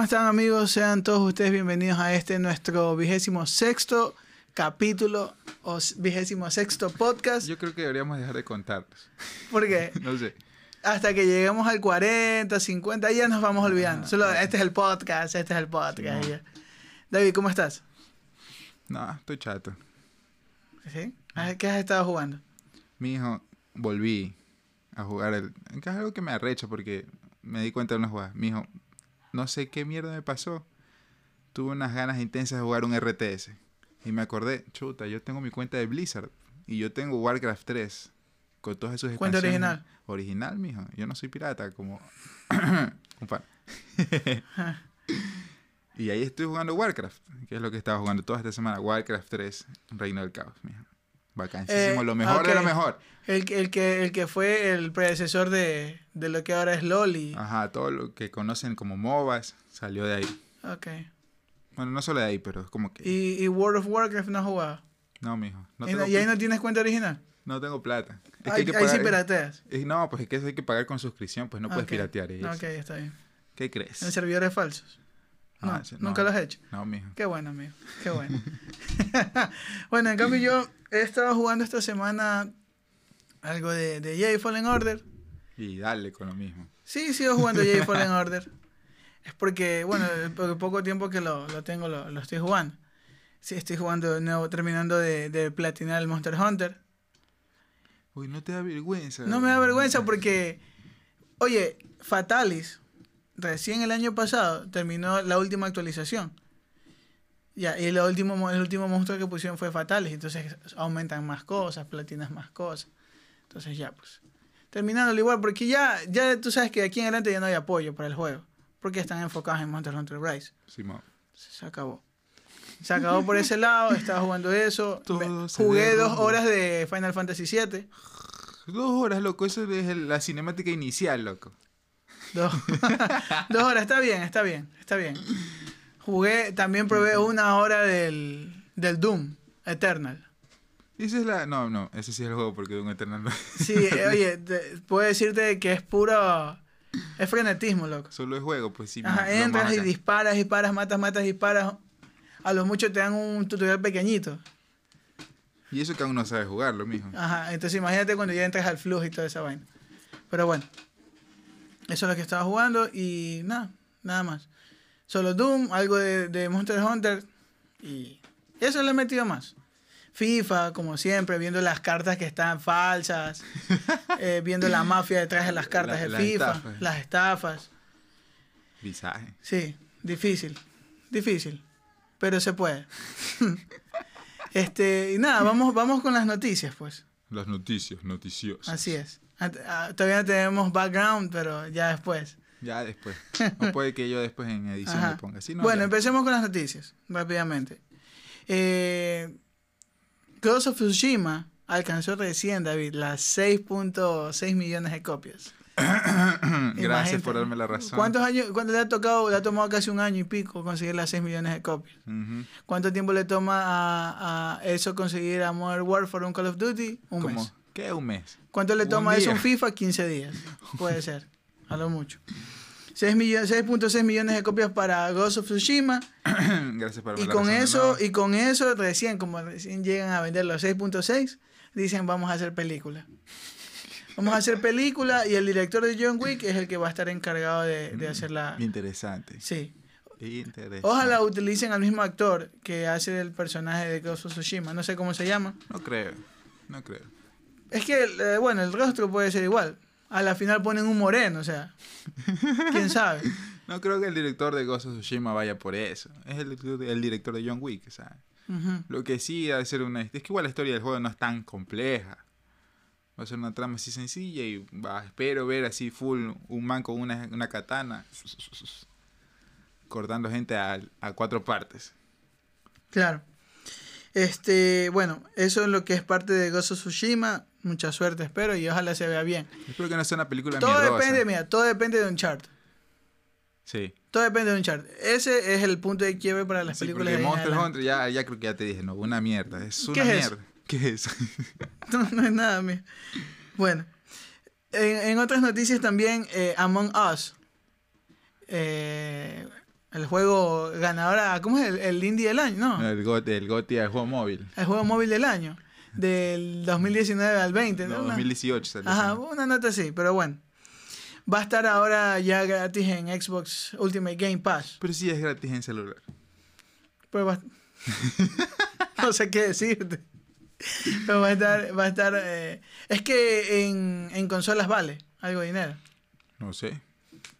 ¿Cómo están amigos? Sean todos ustedes bienvenidos a este nuestro vigésimo sexto capítulo o vigésimo sexto podcast. Yo creo que deberíamos dejar de contarlos. ¿Por qué? No sé. Hasta que lleguemos al 40, 50, ahí ya nos vamos olvidando. Ah, Solo este es el podcast, este es el podcast. Sí. David, ¿cómo estás? No, estoy chato. ¿Sí? Ah, ¿Qué has estado jugando? Mi hijo, volví a jugar el. Es algo que me arrecha porque me di cuenta de una jugada. Mi hijo, no sé qué mierda me pasó. Tuve unas ganas intensas de jugar un RTS. Y me acordé, chuta, yo tengo mi cuenta de Blizzard. Y yo tengo Warcraft 3. Con todas esas Cuenta original. Original, mijo. Yo no soy pirata, como. fan. y ahí estoy jugando Warcraft, que es lo que estaba jugando toda esta semana. Warcraft 3, Reino del Caos, mijo. Vacancísimo, Eh, lo mejor de lo mejor. El, que- el, que, el que fue el predecesor de, de lo que ahora es LOL y... Ajá, todo lo que conocen como MOBAs salió de ahí. Ok. Bueno, no solo de ahí, pero es como que. Y, y World of Warcraft no jugado. No, mijo. No y, tengo, y ahí no tienes cuenta original. no tengo plata. Es que ahí hay que ahí sí pirateas. No, pues es que eso hay que pagar con suscripción, pues no puedes piratear. eso. Ok, está bien. ¿Qué crees? En servidores falsos. No, Ah, no. nunca lo has hecho. No, mijo. Qué bueno, amigo. Qué bueno. bueno, en cambio yo he estado jugando esta semana algo de, de Jay Fallen Order. Y dale con lo mismo. Sí, sigo jugando Jay Fallen Order. Es porque, bueno, el po- poco tiempo que lo, lo tengo lo, lo estoy jugando. Sí, estoy jugando de nuevo, terminando de, de platinar el Monster Hunter. Uy, no te da vergüenza. No me da vergüenza porque, oye, Fatalis, recién el año pasado terminó la última actualización. Ya, y el último, mo- el último monstruo que pusieron fue Fatalis, entonces aumentan más cosas, platinas más cosas. Entonces ya, pues. Terminándolo igual, porque ya, ya tú sabes que de aquí en adelante ya no hay apoyo para el juego. Porque están enfocados en Monster Hunter Rise. Simón. Se acabó. Se acabó por ese lado, estaba jugando eso. Todo Jugué dos horas de Final Fantasy VII. Dos horas, loco. Eso es la cinemática inicial, loco. Dos, dos horas, está bien, está bien, está bien. Jugué, también probé una hora del, del Doom Eternal. Esa es la. No, no. Ese sí es el juego porque un Eternal. no- Sí, eh, oye, te- puedo decirte que es puro. Es frenetismo, loco. Solo es juego, pues sí. Ajá, entras y disparas, disparas, matas, matas, disparas. A lo mucho te dan un tutorial pequeñito. Y eso que aún no sabe jugarlo, mijo. Ajá, entonces imagínate cuando ya entras al flujo y toda esa vaina. Pero bueno, eso es lo que estaba jugando y nada, nada más. Solo Doom, algo de, de Monster Hunter y eso le he metido más. FIFA, como siempre, viendo las cartas que están falsas, eh, viendo la mafia detrás de las cartas La- de FIFA, las estafas. Visaje. Sí, difícil, difícil, pero se puede. este, y nada, vamos, vamos con las noticias, pues. Las noticias, noticiosas. Así es. Ant- ah, Todavía no tenemos background, pero ya después. Ya después. O puede que yo después en edición Ajá. le ponga. Si no, bueno, ya. empecemos con las noticias, rápidamente. Eh, Ghost of Tsushima alcanzó recién, David, las 6.6 millones de copias. Gracias por darme la razón. ¿Cuántos años, cuánto le ha tocado? Le ha tomado casi un año y pico conseguir las 6 millones de copias. ¿Cuánto tiempo le toma a, a eso conseguir a Modern Warfare un Call of Duty? Un mes. ¿Qué? Un mes. ¿Cuánto le toma eso día. un FIFA? 15 días. Puede ser. A lo mucho. 6 millo- 6.6 millones de copias para Ghost of Tsushima. Gracias por Y con eso, y con eso, recién, como recién llegan a vender los 6.6, dicen vamos a hacer película. Vamos a hacer película y el director de John Wick es el que va a estar encargado de, de hacer la... Interesante. Sí. Interesante. Ojalá utilicen al mismo actor que hace el personaje de Ghost of Tsushima. No sé cómo se llama. No creo. No creo. Es que, eh, bueno, el rostro puede ser igual. A la final ponen un moreno, o sea. ¿Quién sabe? No creo que el director de Ghost of Tsushima vaya por eso. Es el, el director de John Wick, o sea. Lo que sí debe ser una... Es que igual la historia del juego no es tan compleja. Va a ser una trama así sencilla y va, espero ver así full un man con una, una katana cortando gente a, a cuatro partes. Claro. Este, bueno, eso es lo que es parte de Ghost of Tsushima. Mucha suerte, espero, y ojalá se vea bien. Espero que no sea una película Todo mierdosa. depende, mira, todo depende de un chart. Sí. Todo depende de un chart. Ese es el punto de quiebre para las Sí, películas de Monster. Hunter ya, ya creo que ya te dije, no, una mierda. Es una ¿Qué es mierda. eso? ¿Qué es? No, no es nada, mira. Bueno, en, en otras noticias también, eh, Among Us. Eh, El juego ganador, a- ¿cómo es? El, el indie del año, ¿no? El GOTY, el GOTY del juego móvil. El juego móvil del año. Del 2019 al 20, No, ¿no? Una- 2018 salió. Ajá, una nota así, pero bueno. Va a estar ahora ya gratis en Xbox Ultimate Game Pass. Pero sí es gratis en celular. Pues va- no sé qué decirte. Pero va a estar, va a estar. eh, Es que en, en consolas vale algo de dinero. No sé.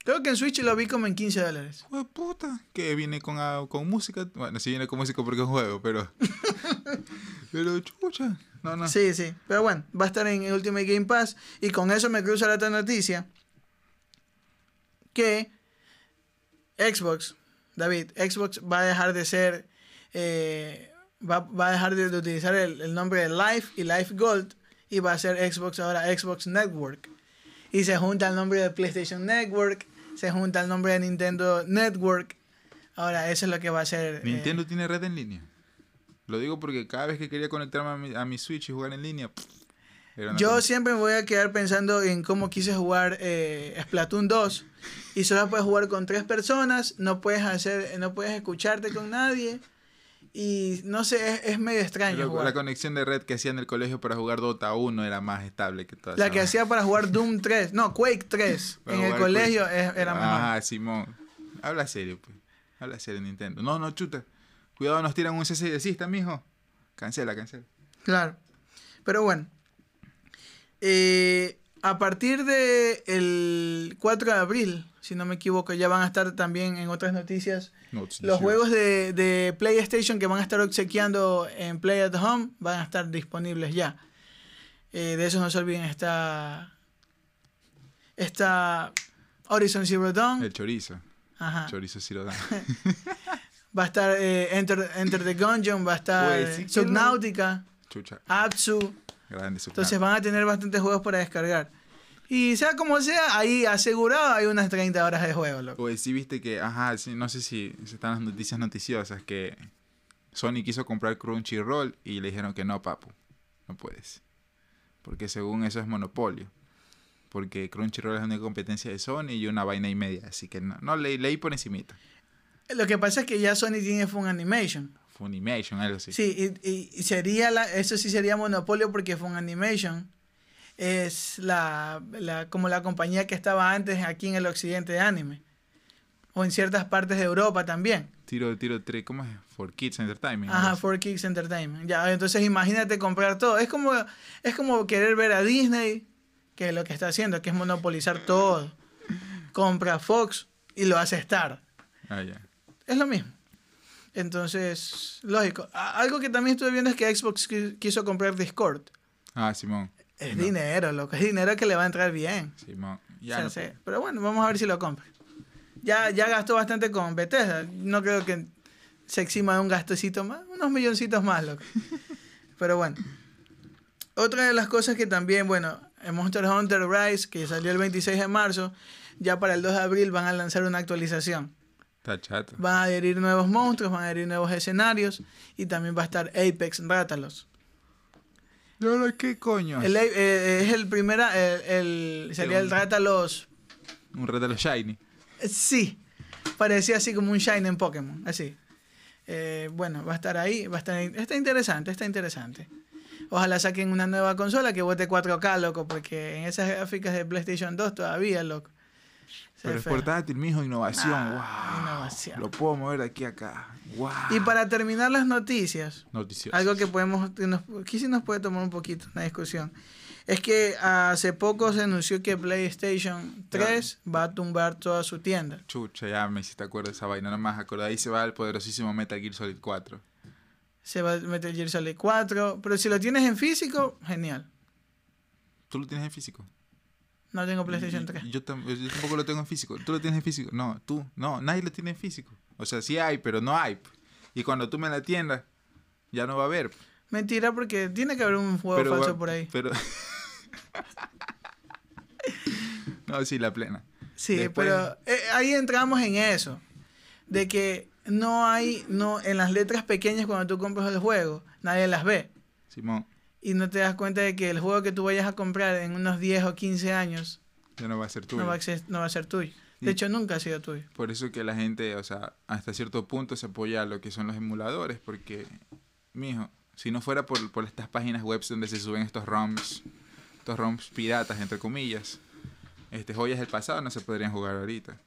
Creo que en Switch lo vi como en 15 dólares. Puta. Que viene con, ah, con música. Bueno, sí viene con música porque es un juego, pero. pero chucha. No, no. Sí, sí. Pero bueno, va a estar en Ultimate Game Pass. Y con eso me cruza la otra noticia. Que Xbox, David, Xbox va a dejar de ser. eh, va, va a dejar de, utilizar el, el nombre de Life y Life Gold. Y va a ser Xbox ahora Xbox Network. Y se junta el nombre de PlayStation Network. Se junta el nombre de Nintendo Network. Ahora, eso es lo que va a ser. eh, Nintendo tiene red en línea. Lo digo porque cada vez que quería conectarme a mi, a mi Switch y jugar en línea. pff, Yo cosa. siempre me voy a quedar pensando en cómo quise jugar eh, Splatoon 2 y solo puedes jugar con tres personas, no puedes hacer, no puedes escucharte con nadie y no sé, es, es medio extraño Pero jugar. la conexión de red que hacía en el colegio para jugar Dota 1 era más estable que todas. La que hacía para jugar Doom 3, no, Quake 3 Para en el colegio es- era mejor. Ah, Simón. Habla serio, pues. Habla serio, Nintendo. No, no, chuta. Cuidado, nos tiran un CC mijo. Cancela, cancela. Claro. Pero bueno. Eh, a partir de el 4 de abril, si no me equivoco, ya van a estar también en otras noticias Los juegos de, de PlayStation que van a estar obsequiando en Play at Home van a estar disponibles ya. Eh, de eso no se olviden. Está. Está. Horizon Zero Dawn. El chorizo. Ajá. Chorizo Cirodán. Va a estar eh, Enter, Enter the Gungeon. Va a estar Pues sí Subnautica. Chucha. Apsu. Grande su Entonces van a tener bastantes juegos para descargar. Y sea como sea, ahí asegurado hay unas 30 horas de juego, loco. Pues sí viste que, ajá, sí, no sé si están las noticias noticiosas que Sony quiso comprar Crunchyroll y le dijeron que no, papu, no puedes. Porque según eso es monopolio. Porque Crunchyroll es una competencia de Sony y una vaina y media. Así que no, no leí, leí por encimita. Lo que pasa es que ya Sony tiene Fun Animation. Funimation, algo así. Sí, y, y- y sería la, eso sí sería monopolio porque Fun Animation es la, la, como la compañía que estaba antes aquí en el occidente de anime. O en ciertas partes de Europa también. Tiro, tiro, tres, ¿cómo es? For Kids Entertainment. Ajá. For Kicks Entertainment. Ya, entonces imagínate comprar todo. Es como, es como querer ver a Disney, que lo que está haciendo, que es monopolizar todo. Compra Fox y lo hace Star. Ah, ya. Es lo mismo. Entonces, lógico. Algo que también estuve viendo es que Xbox qui- quiso comprar Discord. Ah, Simón. Es No. dinero, loco. Es dinero que le va a entrar bien. O Ya sea, no sí. puedo. Pero bueno, vamos a ver si lo compra. Ya, ya gastó bastante con Bethesda. No creo que se exima de un gastocito más. Unos milloncitos más, loco. Pero bueno. Otra de las cosas que también, bueno, en Monster Hunter Rise, que salió el 26 de marzo, ya para el 2 de abril van a lanzar una actualización. Está chato. Van a adherir nuevos monstruos, van a adherir nuevos escenarios y también va a estar Apex Rátalos. ¿Y ahora qué coño? El, eh, es el primera, el, el- sería el Rátalos Un reto de los Shiny. Eh, Sí, parecía así como un Shine en Pokémon, así. Eh, bueno, va a estar ahí, va a estar está interesante, está interesante. Ojalá saquen una nueva consola que bote 4K, loco, porque en esas gráficas de PlayStation 2 todavía, loco. Pero es portátil, mijo, innovación. Ah, wow. innovación. Lo puedo mover de aquí a acá. Wow. Y para terminar las noticias, Noticias. algo que podemos, que nos, aquí sí nos puede tomar un poquito una discusión, es que hace poco se anunció que PlayStation 3 va a tumbar toda su tienda. Chucha, ya me hiciste acuerdo de esa vaina. Nada más acordé. Ahí se va el poderosísimo Metal Gear Solid 4. Se va a meter Gear Solid 4, pero si lo tienes en físico, genial. ¿Tú lo tienes en físico? No tengo PlayStation Y- 3. y Yo, tam- yo tampoco lo tengo en físico. ¿Tú lo tienes en físico? No, tú. No, nadie lo tiene en físico. O sea, sí hay, pero no hay. Y cuando tú me la tiendas, ya no va a haber. Mentira, porque tiene que haber un juego pero falso por ahí. Pero... no, sí, la plena. Sí, después- pero eh, ahí entramos en eso. De que no hay, no, en las letras pequeñas cuando tú compras el juego, nadie las ve. Simón, Y no te das cuenta de que el juego que tú vayas a comprar en unos 10 o 15 años ya no va a ser tuyo. no va, a ser, no va a ser tuyo. De Y- hecho, nunca ha sido tuyo. Por eso que la gente, o sea, hasta cierto punto se apoya a lo que son los emuladores, porque, mijo, si no fuera por, por estas páginas web donde se suben estos ROMs, estos ROMs piratas, entre comillas, este, joyas del pasado no se podrían jugar ahorita.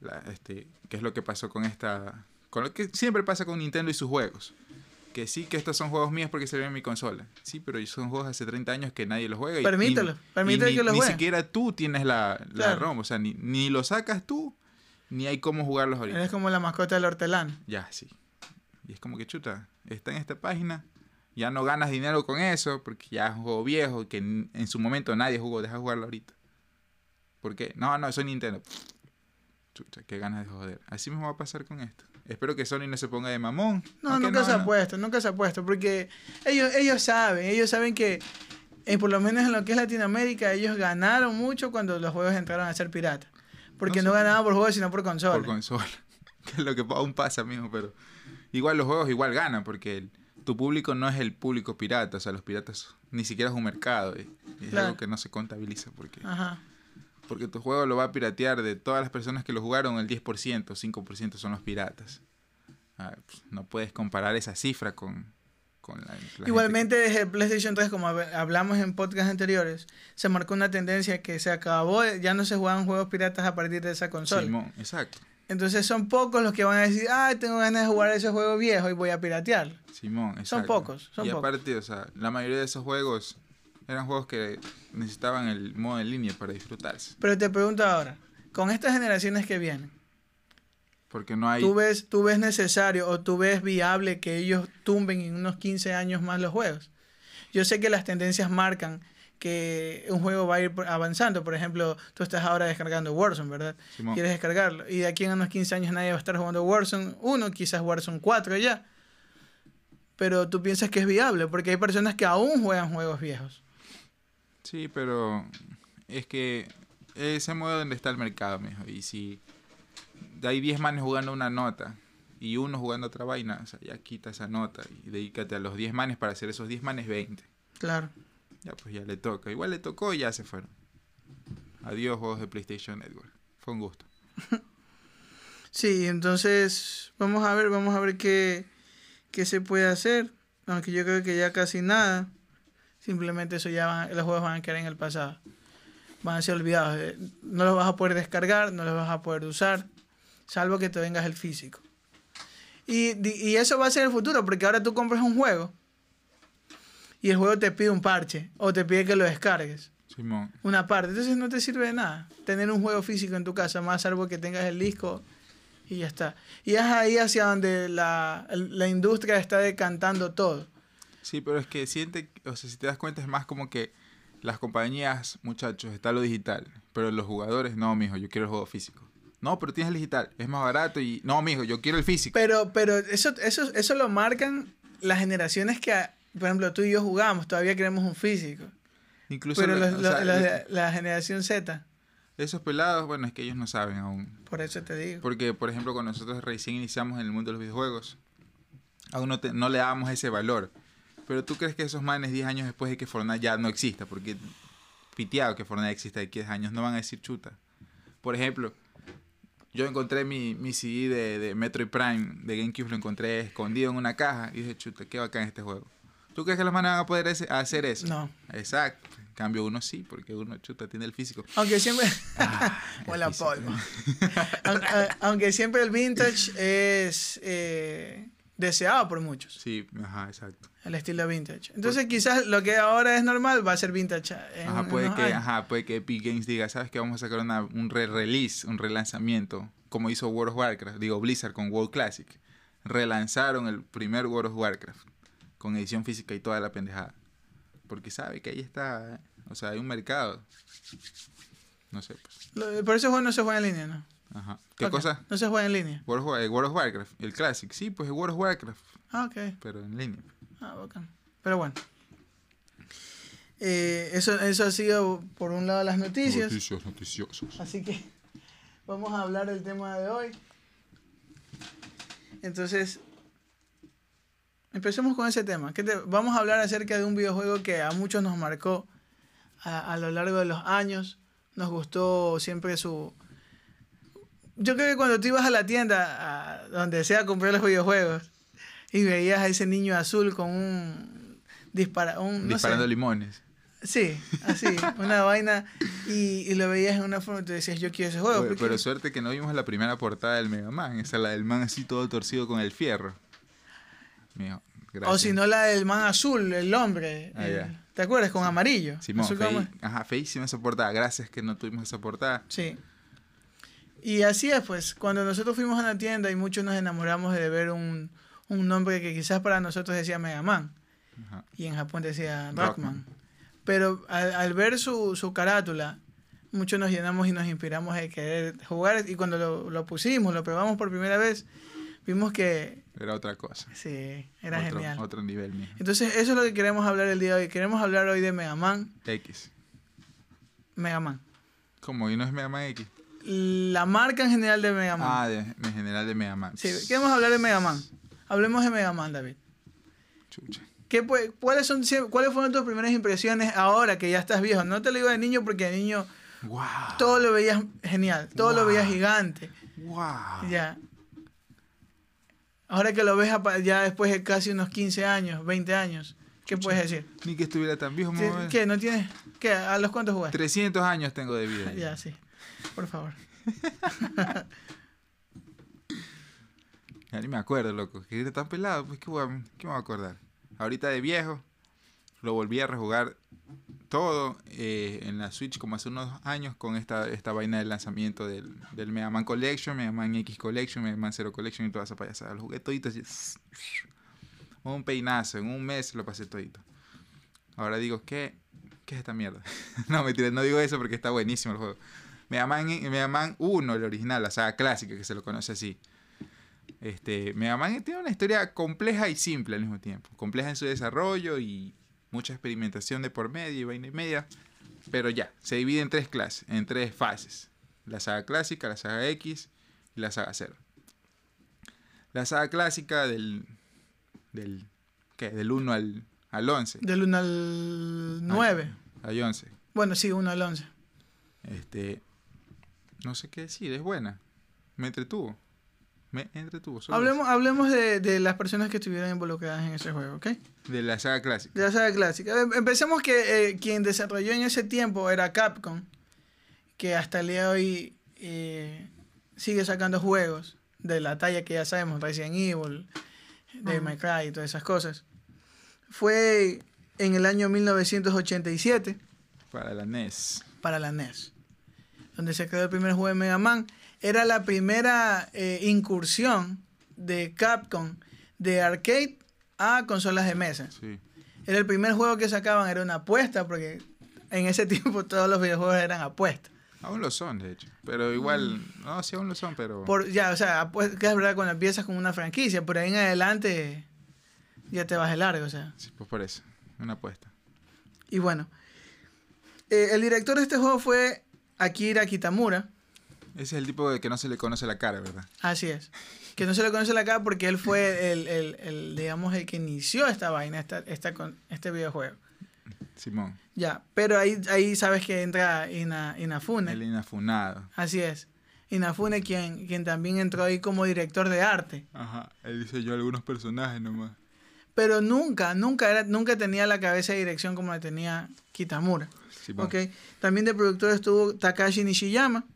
La, este, ¿Qué es lo que pasó con esta... Con lo que siempre pasa con Nintendo y sus juegos. Que sí, que estos son juegos míos porque salieron en mi consola. Sí, pero son juegos hace 30 años que nadie los juega. y- Permítelo, y- permítele y ni, que los Ni juegue. siquiera tú tienes la, la Claro. ROM. O sea, ni, ni lo sacas tú, ni hay cómo jugarlos ahorita. Eres como la mascota del hortelano. Ya, sí. Y es como que chuta, está en esta página, ya no ganas dinero con eso, porque ya es un juego viejo, que en, en su momento nadie jugó, deja de jugarlo ahorita. ¿Por qué? No, no, soy Nintendo. Chuta, qué ganas de joder. Así mismo va a pasar con esto. Espero que Sony no se ponga de mamón. No, nunca se ha no. puesto, nunca se ha puesto, porque ellos, ellos saben, ellos saben que, eh, por lo menos en lo que es Latinoamérica, ellos ganaron mucho cuando los juegos entraron a ser piratas. Porque No no, ganaban por juegos, sino por consola. Por consola. que es lo que aún pasa, mismo, pero igual los juegos igual ganan, porque el- tu público no es el público pirata, o sea, los piratas ni siquiera es un mercado, es Claro. algo que no se contabiliza, porque... Ajá. Porque tu juego lo va a piratear de todas las personas que lo jugaron, el 10%, 5% son los piratas. Ah, pues, no puedes comparar esa cifra con, con la, la gente Igualmente desde el PlayStation 3, como hab- hablamos en podcasts anteriores, se marcó una tendencia que se acabó, ya no se jugaban juegos piratas a partir de esa consola. Simón, exacto. Entonces son pocos los que van a decir, ah, tengo ganas de jugar ese juego viejo y voy a piratearlo. Simón, exacto. Son pocos, son y pocos. aparte, o sea, la mayoría de esos juegos eran juegos que necesitaban el modo en línea para disfrutarse. Pero te pregunto ahora, con estas generaciones que vienen, Porque no hay... ¿tú ves, ¿tú ves necesario o tú ves viable que ellos tumben en unos 15 años más los juegos? Yo sé que las tendencias marcan que un juego va a ir avanzando. Por ejemplo, tú estás ahora descargando Warzone, ¿verdad? Simón, Quieres descargarlo. Y de aquí en unos 15 años nadie va a estar jugando Warzone 1, quizás Warzone 4 ya. Pero tú piensas que es viable, porque hay personas que aún juegan juegos viejos. Sí, pero es que ese modo donde está el mercado, mijo. Y si hay 10 manes jugando una nota y uno jugando otra vaina, o sea, ya quita esa nota y dedícate a los 10 manes para hacer esos 10 manes 20. Claro. Ya pues ya le toca. Igual le tocó y ya se fueron. Adiós juegos de PlayStation Network. Fue un gusto. Sí, entonces vamos a ver, vamos a ver qué, qué se puede hacer. Aunque yo creo que ya casi nada. Simplemente eso ya van- los juegos van a quedar en el pasado. Van a ser olvidados. Eh, No los vas a poder descargar, no los vas a poder usar. Salvo que te vengas el físico. Y, y eso va a ser el futuro, porque ahora tú compras un juego y el juego te pide un parche o te pide que lo descargues Simón. una parte. Entonces no te sirve de nada tener un juego físico en tu casa, más salvo que tengas el disco y ya está. Y es ahí hacia donde la, la industria está decantando todo. Sí, pero es que siente, o sea, si te das cuenta es más como que las compañías, muchachos, está lo digital, pero los jugadores, no, mijo, yo quiero el juego físico. No, pero tienes el digital, es más barato y no, mijo, yo quiero el físico. Pero, pero eso, eso, eso lo marcan las generaciones que, por ejemplo, tú y yo jugamos, todavía queremos un físico. Incluso Pero los- los- sea, la generación Z, esos pelados, bueno, es que ellos no saben aún. por eso te digo. Porque, por ejemplo, cuando nosotros recién iniciamos en el mundo de los videojuegos, aún no, te- no le dábamos ese valor. Pero tú crees que esos manes 10 años después de que Fortnite ya no exista, porque piteado que Fortnite exista de 10 años, no van a decir chuta. Por ejemplo, yo encontré mi, mi CD de, de Metroid Prime de GameCube, lo encontré escondido en una caja y dije, chuta, qué bacán este juego. ¿Tú crees que los manes van a poder ese- hacer eso? No. Exacto. En cambio, uno sí, porque uno chuta tiene el físico. Aunque siempre... Ah, Hola, polvo. Aun- a- Aunque siempre el vintage es eh, deseado por muchos. Sí, ajá, exacto. El estilo vintage. Entonces, quizás lo que ahora es normal va a ser vintage. En Ajá, puede que, años. ajá, puede que Epic Games diga, ¿sabes qué? Vamos a sacar una- un re-release, un relanzamiento, como hizo World of Warcraft, digo Blizzard con World Classic. Relanzaron el primer World of Warcraft, con edición física y toda la pendejada. Porque sabe que ahí está, ¿eh? o sea, hay un mercado. No sé, pues. Por eso no se juega en línea, ¿no? Ajá. ¿Qué cosa? No se juega en línea. World of, War- eh, World of Warcraft, el Classic. Sí, pues el World of Warcraft, Ah, ok. pero en línea. Ah, bacán. Pero bueno. Eh, eso, eso ha sido por un lado las noticias. Noticios, noticiosos. Así que vamos a hablar del tema de hoy. Entonces, empecemos con ese tema. ¿Qué te- vamos a hablar acerca de un videojuego que a muchos nos marcó a, a lo largo de los años. Nos gustó siempre su, yo creo que cuando tú ibas a la tienda, a donde sea a comprar los videojuegos, y veías a ese niño azul con un dispara, un, no Disparando sé, limones. sí, así, una vaina, y, y lo veías en una forma y tú decías, yo quiero ese juego. Oye, pero suerte que no vimos la primera portada del Mega Man. Esa la del man así todo torcido con el fierro. Mío, gracias. o si no, la del man azul, el hombre. Ah, el- ya. ¿Te acuerdas? Con amarillo. Simón, fei- ajá, feísima esa portada. Gracias que no tuvimos esa portada. Sí. Y así es, pues, cuando nosotros fuimos a la tienda y muchos nos enamoramos de ver un, un nombre que quizás para nosotros decía Mega Man Ajá. y en Japón decía Rockman. Rockman. Pero al, al ver su, su carátula, muchos nos llenamos y nos inspiramos de querer jugar y cuando lo, lo pusimos, lo probamos por primera vez, vimos que Era otra cosa. sí, era otro, genial. Otro nivel mío. Entonces, eso es lo que queremos hablar el día de hoy. Queremos hablar hoy de Mega Man. X. Mega Man. ¿Cómo? ¿Y no es Mega Man X? La marca en general de Mega Man. Ah, de, en general de Mega Man. Sí, queremos hablar de Mega Man. Hablemos de Mega Man, David. Chucha. ¿Qué, cuáles, son, ¿Cuáles fueron tus primeras impresiones ahora que ya estás viejo? No te lo digo de niño porque de niño ¡Wow! todo lo veías genial, todo lo veías gigante. ¡Wow! Ya. Ahora que lo ves ya después de casi unos 15 años, 20 años, ¿qué puedes decir? Ni que estuviera tan viejo, ¿Qué, mamá. qué, ¿No tienes? ¿Qué? ¿A los cuántos jugaste? 300 años tengo de vida. Ya, sí. Por favor. Ya ni me acuerdo, loco. Que tan pelado, pues ¿qué, voy qué me voy a acordar? Ahorita de viejo, lo volví a rejugar todo eh, en la Switch como hace unos años con esta, esta vaina del lanzamiento del, del Mega Man Collection, Mega Man X Collection, Mega Man Zero Collection y toda esa payasada. Lo jugué todito así. Un peinazo, en un mes lo pasé todito. Ahora digo, ¿qué, qué es esta mierda? no, mentira, no digo eso porque está buenísimo el juego. Mega Man, Mega Man 1, el original, la saga clásica que se lo conoce así. Este, Mega Man tiene una historia compleja y simple al mismo tiempo. Compleja en su desarrollo y mucha experimentación de por medio y vaina y media. Pero ya, se divide en tres clases, en tres fases. La saga clásica, la saga X y la saga 0. La saga clásica del, del, ¿qué? del 1 al, al 11. Del 1 al 9. Al 11. Bueno, sí, 1 al 11. Este, no sé qué decir, es buena. Me entretuvo. Me entretuvo. Hablemos, hablemos de, de las personas que estuvieron involucradas en ese juego, ¿ok? De la saga clásica. De la saga clásica. Em- Empecemos que eh, quien desarrolló en ese tiempo era Capcom, que hasta el día de hoy eh, sigue sacando juegos de la talla que ya sabemos, Resident Evil, Devil May Cry y todas esas cosas. Fue en el año 1987 Para la NES. para la NES, donde se creó el primer juego de Mega Man. Era la primera eh, incursión de Capcom de arcade a consolas de mesa. Sí. Era el primer juego que sacaban, era una apuesta, porque en ese tiempo todos los videojuegos eran apuestas. Aún lo son, de hecho. Pero igual, no, sí, aún lo son, pero. Por, ya, o sea, apuest- que es verdad cuando empiezas con una franquicia, por ahí en adelante ya te vas de largo, o sea. Sí, pues por eso. Una apuesta. Y bueno, eh, el director de este juego fue Akira Kitamura, Ese es el tipo de que no se le conoce la cara, ¿verdad? así es. Que no se le conoce la cara porque él fue el, el- el, digamos, el que inició esta vaina, esta, esta, con, este videojuego. Simón. Ya, pero ahí, ahí sabes que entra Ina, Inafune. El inafunado. Así es. Inafune, quien, quien también entró ahí como director de arte. Ajá. Él diseñó algunos personajes nomás. Pero nunca, nunca, era, nunca tenía la cabeza de dirección como la tenía Kitamura. Simón. ¿ok? También de productor estuvo Takashi Nishiyama.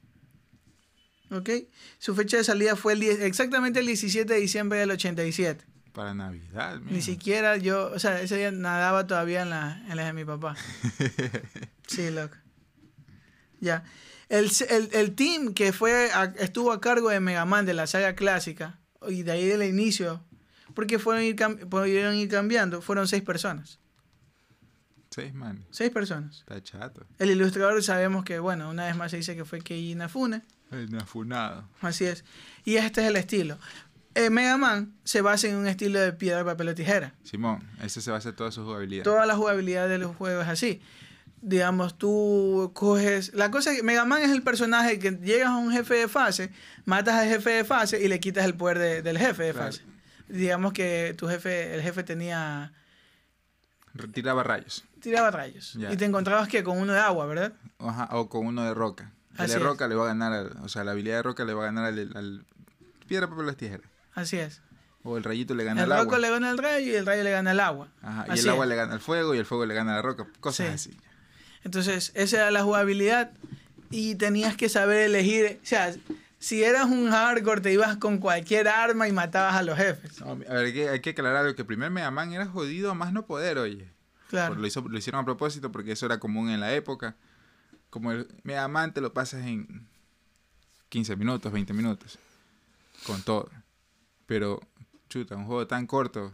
¿ok? Su fecha de salida fue el 10 exactamente el 17 de diciembre del 87. Para Navidad, Ni mijo. siquiera yo, o sea, ese día nadaba todavía en la, en la de mi papá. Sí, loco. Ya. El, el, el team que fue a- estuvo a cargo de Mega Man de la saga clásica, y de ahí del inicio, porque fueron ir, pudieron ir cambiando, fueron seis personas. Seis man. Seis personas. Está chato. El ilustrador sabemos que, bueno, una vez más se dice que fue Keiji Inafune, El inafunado. así es. Y este es el estilo. Eh, Mega Man se basa en un estilo de piedra, papel o tijera. Simón, ese se va a hacer toda su jugabilidad. Toda la jugabilidad del juego es así. Digamos, tú coges... La cosa es que Mega Man es el personaje que llegas a un jefe de fase, matas al jefe de fase y le quitas el poder de- del jefe de Claro. fase. Digamos que tu jefe, el jefe tenía... Tiraba rayos. Tiraba rayos. Ya. Y te encontrabas que con uno de agua, ¿verdad? Ajá, o con uno de roca. La es. roca le va a ganar, al- o sea, la habilidad de roca le va a ganar al, al piedra, papel, las tijeras. Así es. O el rayito le gana El al roco agua. le gana al rayo y el rayo le gana al agua. Ajá, y el agua es. le gana al fuego y el fuego le gana a la roca. Cosas Sí. así. Entonces, esa era la jugabilidad y tenías que saber elegir. O sea, si eras un hardcore, te ibas con cualquier arma y matabas a los jefes. No, a ver, hay que, hay que aclarar algo, que el primer Mega Man era jodido a más no poder, oye. Claro. Lo, hizo- lo hicieron a propósito porque eso era común en la época. Como el Mega Man te lo pasas en 15 minutos, 20 minutos. Con todo. Pero, chuta, un juego tan corto.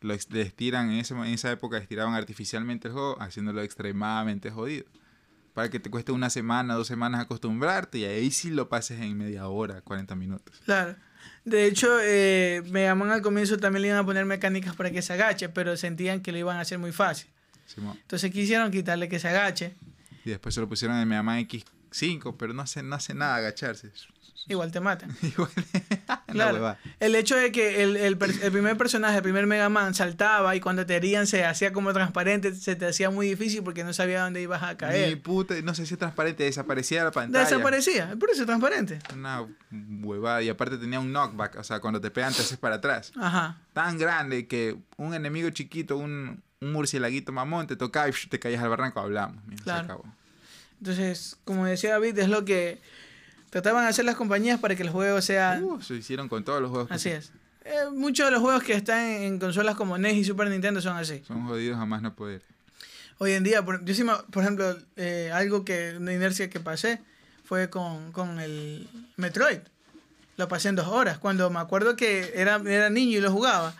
Lo estiran, en, ese, en esa época estiraban artificialmente el juego, haciéndolo extremadamente jodido. Para que te cueste una semana, dos semanas acostumbrarte y ahí sí lo pases en media hora, 40 minutos. Claro. De hecho, eh, Mega Man al comienzo también le iban a poner mecánicas para que se agache, pero sentían que lo iban a hacer muy fácil. Simón. Entonces quisieron quitarle que se agache. Y después se lo pusieron en Mega Man X5, pero no hace, no hace nada agacharse. Igual te matan. Igual. la Claro. El hecho de que el, el el primer personaje, el primer Mega Man, saltaba y cuando te herían se hacía como transparente, se te hacía muy difícil porque no sabía dónde ibas a caer. puta, no sé si es transparente, desaparecía de la pantalla. Desaparecía, por eso transparente. Una huevada. Y aparte tenía un knockback, o sea, cuando te pegan te haces para atrás. Ajá. Tan grande que un enemigo chiquito, un, un murcielaguito mamón, te tocaba y te caías al barranco, hablamos. mira, Claro. Se acabó. Entonces, como decía David, es lo que trataban de hacer las compañías para que el juego sea... Uh, se hicieron con todos los juegos. así es. Eh, muchos de los juegos que están en, consolas como NES y Super Nintendo son así. Son jodidos jamás no poder. Hoy en día, por, yo sí me- por ejemplo, eh, algo que, una inercia que pasé fue con, con el Metroid. Lo pasé en dos horas. Cuando me acuerdo que era, era niño y lo jugaba,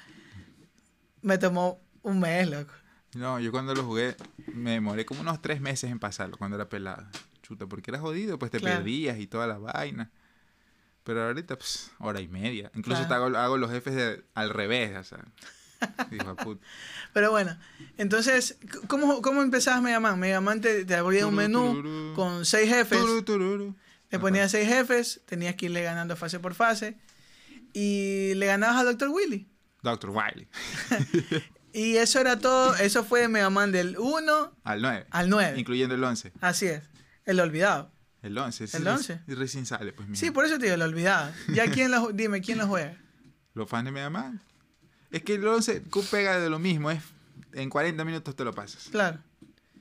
me tomó un mes, loco. No, yo cuando lo jugué me demoré como unos tres meses en pasarlo cuando era pelado. Chuta, porque era jodido, pues te Claro. perdías y toda la vaina. Pero ahorita, pues, hora y media. Incluso Claro. te hago, hago los jefes de- al revés, o sea. Hijo puta. Pero bueno, entonces, ¿cómo, cómo empezabas Mega Man? Mega Man te, te abría un menú con seis jefes. Turu, tururu. Le ponías seis jefes, tenías que irle ganando fase por fase. Y le ganabas a Dr. Willy. Dr. Wily. Y eso era todo. Eso fue Mega Man del 1 Al 9. al 9. Incluyendo el 11. Así es. El olvidado. El 11. ese ¿El reci- 11? y recién sale, pues, mira. Sí, por eso te digo, el olvidado. Ya quién lo, dime, ¿quién lo juega? Los fans de Mega Man. Es que el 11 cu- pega de lo mismo. Es, en 40 minutos te lo pasas. Claro.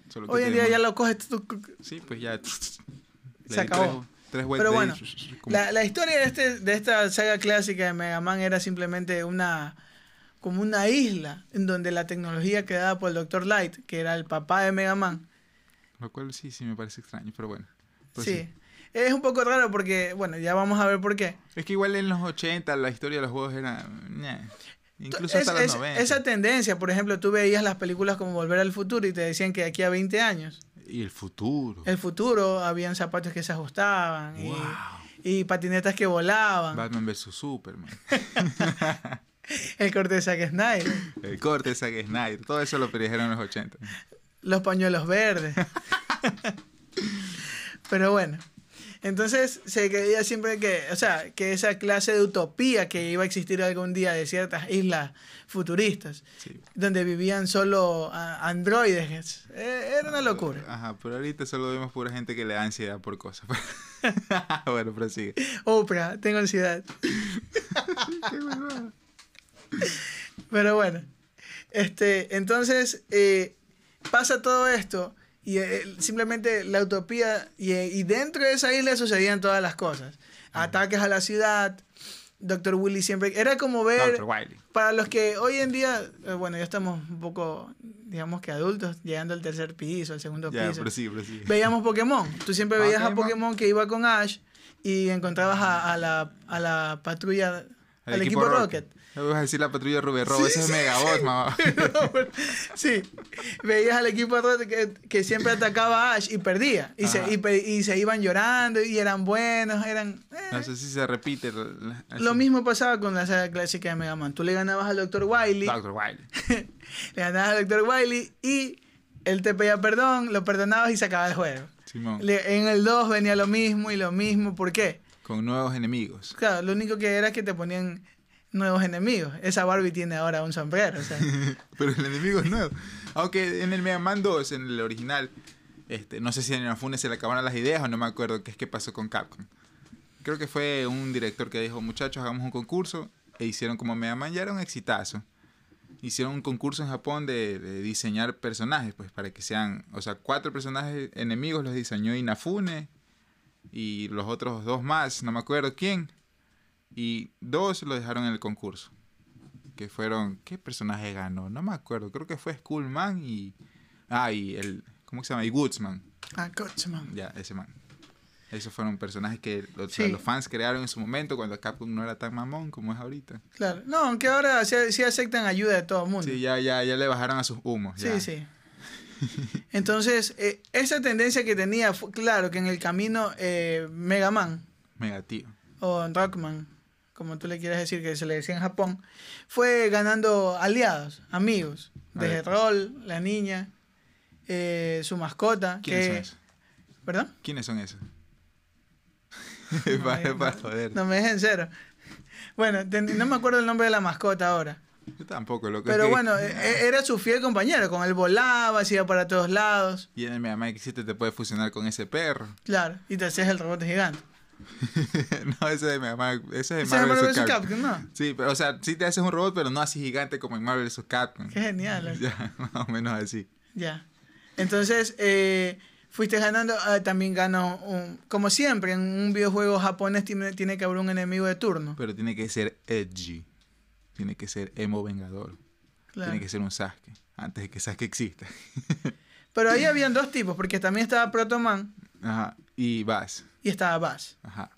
Solo que Hoy en día ya lo coges tú. Sí, pues ya. Se acabó. Tres, tres Pero bueno, La, la historia de, este, de esta saga clásica de Mega Man era simplemente una como una isla en donde la tecnología creada por el Dr. Light, que era el papá de Mega Man, Lo cual sí, sí me parece extraño, pero bueno. Pues sí. Es un poco raro porque, bueno, ya vamos a ver por qué. Es que igual en los 80 la historia de los juegos era... ñe. Incluso hasta es- los 90. esa tendencia, por ejemplo, tú veías las películas como Volver al Futuro y te decían que de aquí a 20 años, Y el futuro. el futuro, habían zapatos que se ajustaban y, Wow. y patinetas que volaban, Batman vs Superman. el corte de Zack Snyder, El corte de Zack Snyder. Todo eso lo predijeron en los 80. los pañuelos verdes. Pero bueno, entonces se creía siempre que, o sea, que esa clase de utopía que iba a existir algún día de ciertas islas futuristas, Sí. donde vivían solo ah, androides, eh, era una locura. Ajá, pero ahorita solo vemos pura gente que le da ansiedad por cosas. bueno, prosigue. Oprah, tengo ansiedad. Qué. Pero bueno, este, entonces eh, pasa todo esto y eh, simplemente la utopía y, eh, y dentro de esa isla sucedían todas las cosas. Ataques a la ciudad, Dr. Willy siempre... Era como ver... Para los que hoy en día, eh, bueno, ya estamos un poco, digamos que adultos, llegando al tercer piso, al segundo Ya, piso. prosigue, prosigue. Veíamos Pokémon. Tú siempre veías a Pokémon. Que iba con Ash y encontrabas a, a la, a la patrulla, al, equipo, Rocket. Me vas a decir la patrulla Rubio Robo, ese es Megabot, mamá. sí, veías al equipo que, que siempre atacaba a Ash y perdía. Y se, Ajá. y, pe- y se iban llorando y eran buenos, eran... eh. No sé si se repite. Lo mismo pasaba con la saga clásica de Mega Man. Tú le ganabas al Dr. Wily. Dr. Wily. le ganabas al Dr. Wily y él te pedía perdón, lo perdonabas y se acababa el juego. Simón. Le- en el 2 venía lo mismo y lo mismo. ¿Por qué? Con nuevos enemigos. Claro, lo único que era que te ponían nuevos enemigos. Esa Barbie tiene ahora un sombrero. O sea, Pero el enemigo es nuevo. Aunque en el Mega Man 2, en el original, Este, no sé si a Inafune se le acabaron las ideas o no me acuerdo qué es que pasó con Capcom. Creo que fue un director que dijo, muchachos, hagamos un concurso. E hicieron como Mega Man, ya era un exitazo. Hicieron un concurso en Japón de, de diseñar personajes, pues para que sean, o sea, cuatro personajes enemigos los diseñó Inafune y los otros dos más, no me acuerdo quién. Y dos lo dejaron en el concurso. Que fueron, ¿qué personaje ganó? No me acuerdo, creo que fue Skullman y... Ah, y el, ¿cómo se llama? Y Woodsman. Ah, Coachman. Ya, ese man. Esos fueron personajes que los, Sí. los fans crearon en su momento cuando Capcom no era tan mamón como es ahorita. Claro. No, aunque ahora sí, sí aceptan ayuda de todo el mundo. Sí, ya, ya, ya le bajaron a sus humos. Sí, ya. sí. Entonces, eh, esa tendencia que tenía, fue, claro, que en el camino eh, Mega Man Negativo. o Rockman, como tú le quieras decir, que se le decía en Japón, fue ganando aliados, amigos. Desde. Roll, la niña, eh, su mascota. ¿Quiénes que, son esos? ¿Perdón? ¿Quiénes son esos? No, para, eh, para joder. No me dejen cero. Bueno, no me acuerdo el nombre de la mascota ahora. Yo tampoco, loco. Pero es que- bueno, eh, eh, era su fiel compañero. Con él volaba, se iba para todos lados. Y en el Mega Man X7 te puede fusionar con ese perro. Claro, y te hacías el robot gigante. no, ese de Mega Man, ese es de Ese Marvel Marvel vs. Capcom. Capcom, ¿no? Sí, pero o sea, sí te haces un robot, pero no así gigante como en Marvel vs. Capcom. Qué genial. Ya, más o menos así. Ya. Entonces, eh, fuiste ganando, ah, también ganó, un- como siempre, en un videojuego japonés tiene, tiene que haber un enemigo de turno. Pero tiene que ser edgy. Tiene que ser emo vengador. Claro. Tiene que ser un Sasuke. Antes de que Sasuke exista. Pero ahí habían dos tipos, porque también estaba Protoman Ajá. Y vas. y estaba Bass. Ajá.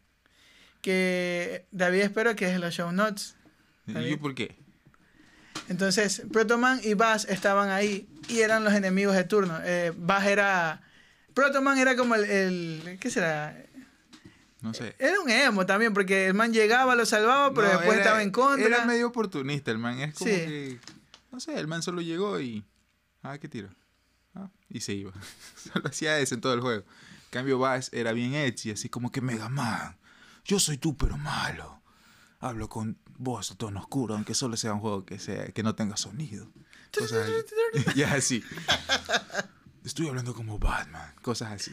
Que David espero que es los show notes. ¿Y por qué? Entonces, Protoman y Bass estaban ahí y eran los enemigos de turno. Eh, Bass era. Protoman era como el, el- ¿Qué será? No sé. Era un emo también, porque el man llegaba, lo salvaba, pero No, después era- estaba en contra. Era medio oportunista el man. Es como Sí. que. No sé, el man solo llegó y. Ah, qué tiro. Ah, y se iba. solo hacía eso en todo el juego. Cambio, Bass era bien edgy, así como que Mega Man. Yo soy tú, pero malo. Hablo con voz a tono oscuro, aunque solo sea un juego que, sea, que no tenga sonido. Cosas así. ya así. Estoy hablando como Batman. Cosas así.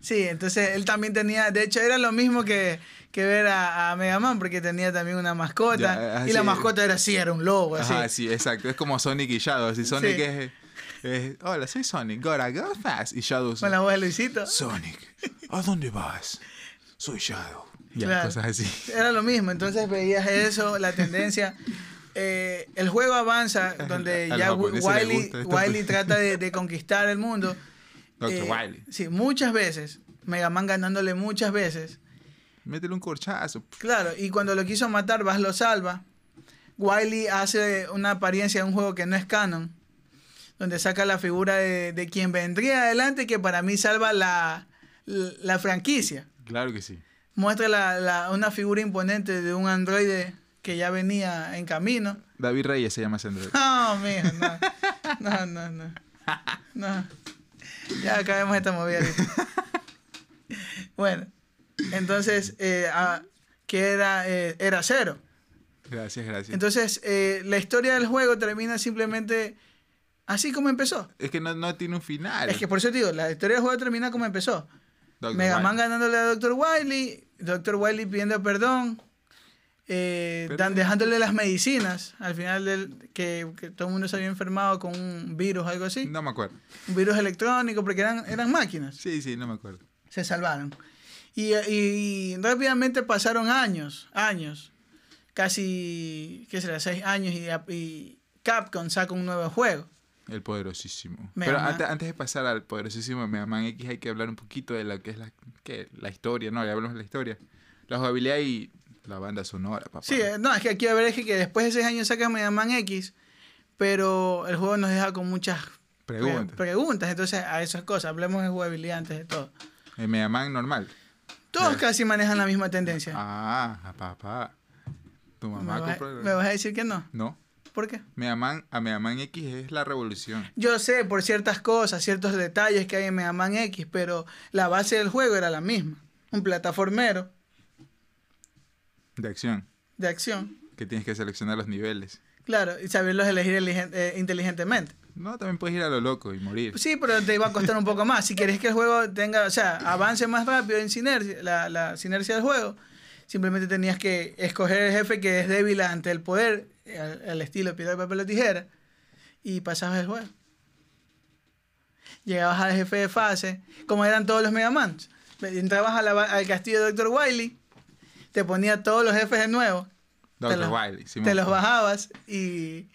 Sí, entonces él también tenía, de hecho era lo mismo que, que ver a, a Mega Man, porque tenía también una mascota, Ya, y la mascota era así, era un lobo, así. Ajá, sí, exacto. Es como Sonic y Shadow. Así Sonic Sí. es, es, Hola, soy Sonic. Gotta go fast. Y Shadow Con la voz de Luisito. Sonic, ¿a dónde vas? Soy Shadow. Ya, Claro. cosas así. Era lo mismo, entonces veías eso, la tendencia. Eh, el juego avanza donde A ya Wiley. Wiley trata de, de conquistar el mundo. Dr. Eh, Wily. Sí, muchas veces. Mega Man ganándole muchas veces. Métele un corchazo. Claro, y cuando lo quiso matar, Bass lo salva. Wiley hace una apariencia de un juego que no es canon, donde saca la figura de, de quien vendría adelante, que para mí salva la, la, la franquicia. Claro que sí. Muestra la, la- una figura imponente de un androide que ya venía en camino. David Reyes se llama ese androide. No, mijo, no. No, no, no. No. Ya acabemos esta movida. Bueno, entonces, eh, ah, que era, eh, era cero. Gracias, gracias. Entonces, eh, la historia del juego termina simplemente así como empezó. es que no, no tiene un final. Es que por eso te digo, la historia del juego termina como empezó. Dr. Mega Wily. Man ganándole a Dr. Wily, Dr. Wily pidiendo perdón, eh, dan- dejándole las medicinas al final del que, que todo el mundo se había enfermado con un virus, algo así, No me acuerdo. un virus electrónico, porque eran, eran máquinas, Sí, sí, no me acuerdo. se salvaron. Y, y- y rápidamente pasaron años, años, casi, ¿qué será? Seis años y, y Capcom saca un nuevo juego. El poderosísimo. Mega Pero Man. antes, antes de pasar al poderosísimo Mega Man X hay que hablar un poquito de lo que es la, ¿qué? la historia, ¿no? Ya hablamos de la historia. La jugabilidad y la banda sonora, papá. Sí, eh, no, es que aquí a ver es que, que después de seis años sacas Mega Man X, pero el juego nos deja con muchas pre- Pregunta. preguntas. Entonces, a esas cosas, hablemos de jugabilidad antes de todo. El Mega Man normal. Todos Eh. casi manejan la misma tendencia. Ah, papá. Tu ¿Me, mamá vas, compró... me vas a decir que no? No. ¿Por qué? Mega Man, a Mega Man X es la revolución. Yo sé por ciertas cosas, ciertos detalles que hay en Mega Man X, pero la base del juego era la misma. Un plataformero De acción. de acción. Que tienes que seleccionar los niveles. Claro, y saberlos elegir eh, inteligentemente. No, también puedes ir a lo loco y morir. Sí, pero te va a costar un poco más. Si querés que el juego tenga, o sea, avance más rápido en sinergia, la, la sinergia del juego, simplemente tenías que escoger el jefe que es débil ante el poder, al, al estilo piedra, papel o tijera, y pasabas el juego. Llegabas al jefe de fase, como eran todos los Mega Man. Entrabas a la- al castillo de Dr. Wily, te ponía todos los jefes de nuevo, Dr. los- Wily. Simón. te los bajabas y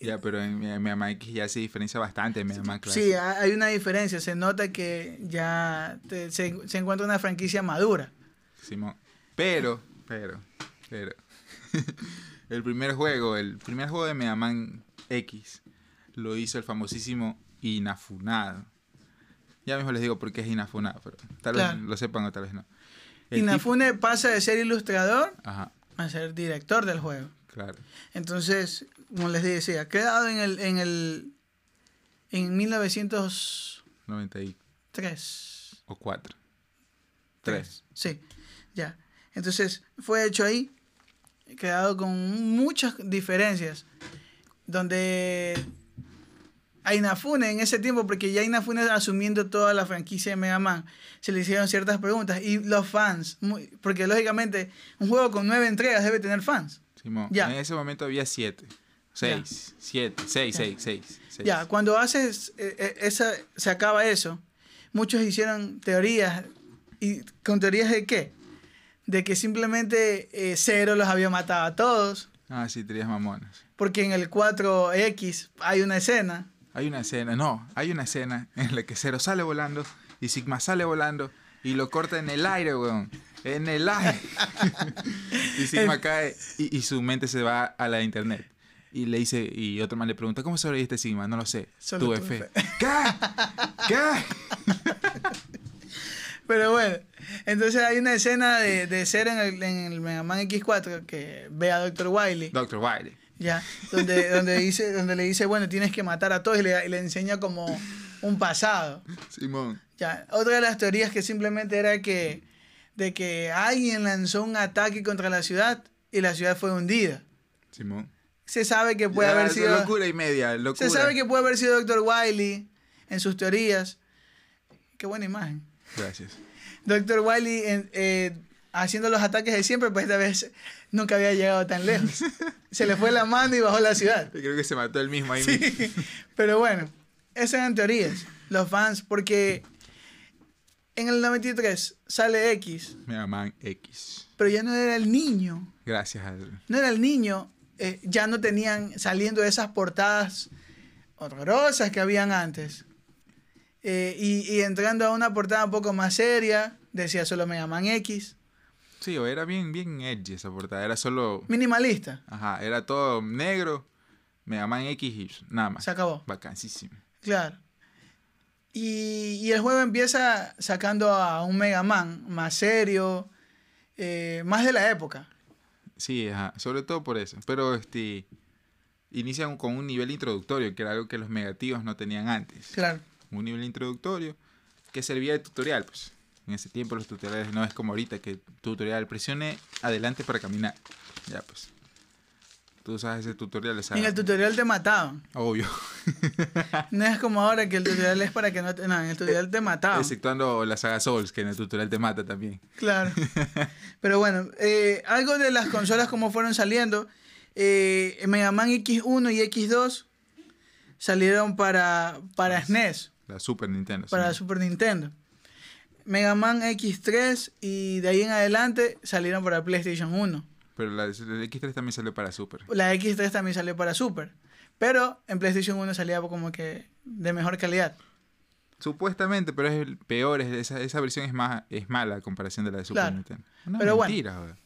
Ya, pero en Mi- Mega Man X ya se diferencia bastante de Man Classic. Sí, ha- hay una diferencia. Se nota que ya te- se, se encuentra una franquicia madura. Simón. Pero, pero, pero. el primer juego, el primer juego de Mega Man X lo hizo el famosísimo Inafunado. Ya mismo les digo por qué es Inafunado, pero tal Claro. vez lo sepan o tal vez no. El Inafune pasa de ser ilustrador Ajá, a ser director del juego. claro. Entonces, como les decía, quedado en el, en el en 1903. 94. 3. Sí, ya. Entonces, fue hecho ahí, quedado con muchas diferencias, donde a Inafune en ese tiempo, porque ya Inafune asumiendo toda la franquicia de Mega Man, se le hicieron ciertas preguntas y los fans, muy- porque lógicamente un juego con nueve entregas debe tener fans. Simón. Ya. En ese momento había 7. 6, 7, 6, Ya. 6, 6. Ya, cuando haces eh, eh, esa, se acaba eso, muchos hicieron teorías. ¿Y con teorías de qué? De que simplemente eh, Zero los había matado a todos. Ah, sí, tenías mamonas. Porque en el 4X hay una escena. Hay una escena, no, hay una escena en la que Zero sale volando y Sigma sale volando y lo corta en el aire, weón. En el aire. y Sigma cae y, y su mente se va a la internet. Y le dice, y otro man le pregunta, ¿cómo sobreviviste Sigma? No lo sé. Solo tuve tuve fe. ¿Qué? ¿Qué? Pero bueno, entonces hay una escena de, de Zero en el, en el Mega Man X4 que ve a Dr. Wily. Dr. Wiley. Ya, donde, donde, dice, donde le dice, bueno, tienes que matar a todos y le, y le enseña como un pasado. Simón. Ya, otra de las teorías que simplemente era que de que alguien lanzó un ataque contra la ciudad y la ciudad fue hundida. Simón. Se sabe que puede Ya, haber sido locura y media, locura. se sabe que puede haber sido Dr. Wiley en sus teorías. Qué buena imagen. Gracias. Dr. Wiley en- eh, haciendo los ataques de siempre, pues esta vez nunca había llegado tan lejos. Se le fue la mano y bajó la ciudad. Creo que se mató él mismo ahí mismo. Sí, pero bueno, esas eran teorías. Los fans, porque en el 93 sale X, Mega Man X. pero ya no era el niño. Gracias. No era el niño. eh, ya no tenían saliendo esas portadas horrorosas que habían antes. Eh, y, y entrando a una portada un poco más seria, decía solo Mega Man X. Sí, o era bien, bien edgy esa portada. Era solo... Minimalista. Ajá, era todo negro, Mega Man X y nada más. Se acabó. Vacancísimo. Claro. Y, y el juego empieza sacando a un Mega Man más serio, eh, más de la época. Sí, ajá, sobre todo por eso. Pero este inician con un nivel introductorio, que era algo que los negativos no tenían antes. Claro. Un nivel introductorio que servía de tutorial, pues. En ese tiempo los tutoriales no es como ahorita que tutorial presione adelante para caminar. Ya pues. Tú usas ese tutorial. En el tutorial te mataban. Obvio. No es como ahora que el tutorial es para que no te... No, en el tutorial te mataban. Exceptuando la saga Souls, que en el tutorial te mata también. Claro. Pero bueno, eh, algo de las consolas como fueron saliendo. eh, Mega Man X1 y X2 salieron para, para SNES, La Super Nintendo. para sí. Super Nintendo. Mega Man X3 y de ahí en adelante salieron para PlayStation 1. Pero la, la X3 también salió para Super. La X3 también salió para Super. Pero en PlayStation 1 salía como que de mejor calidad. Supuestamente, pero es el peor. Es, esa, esa versión es más es mala a comparación de la de Super Claro. Nintendo. Una Pero bueno. joder.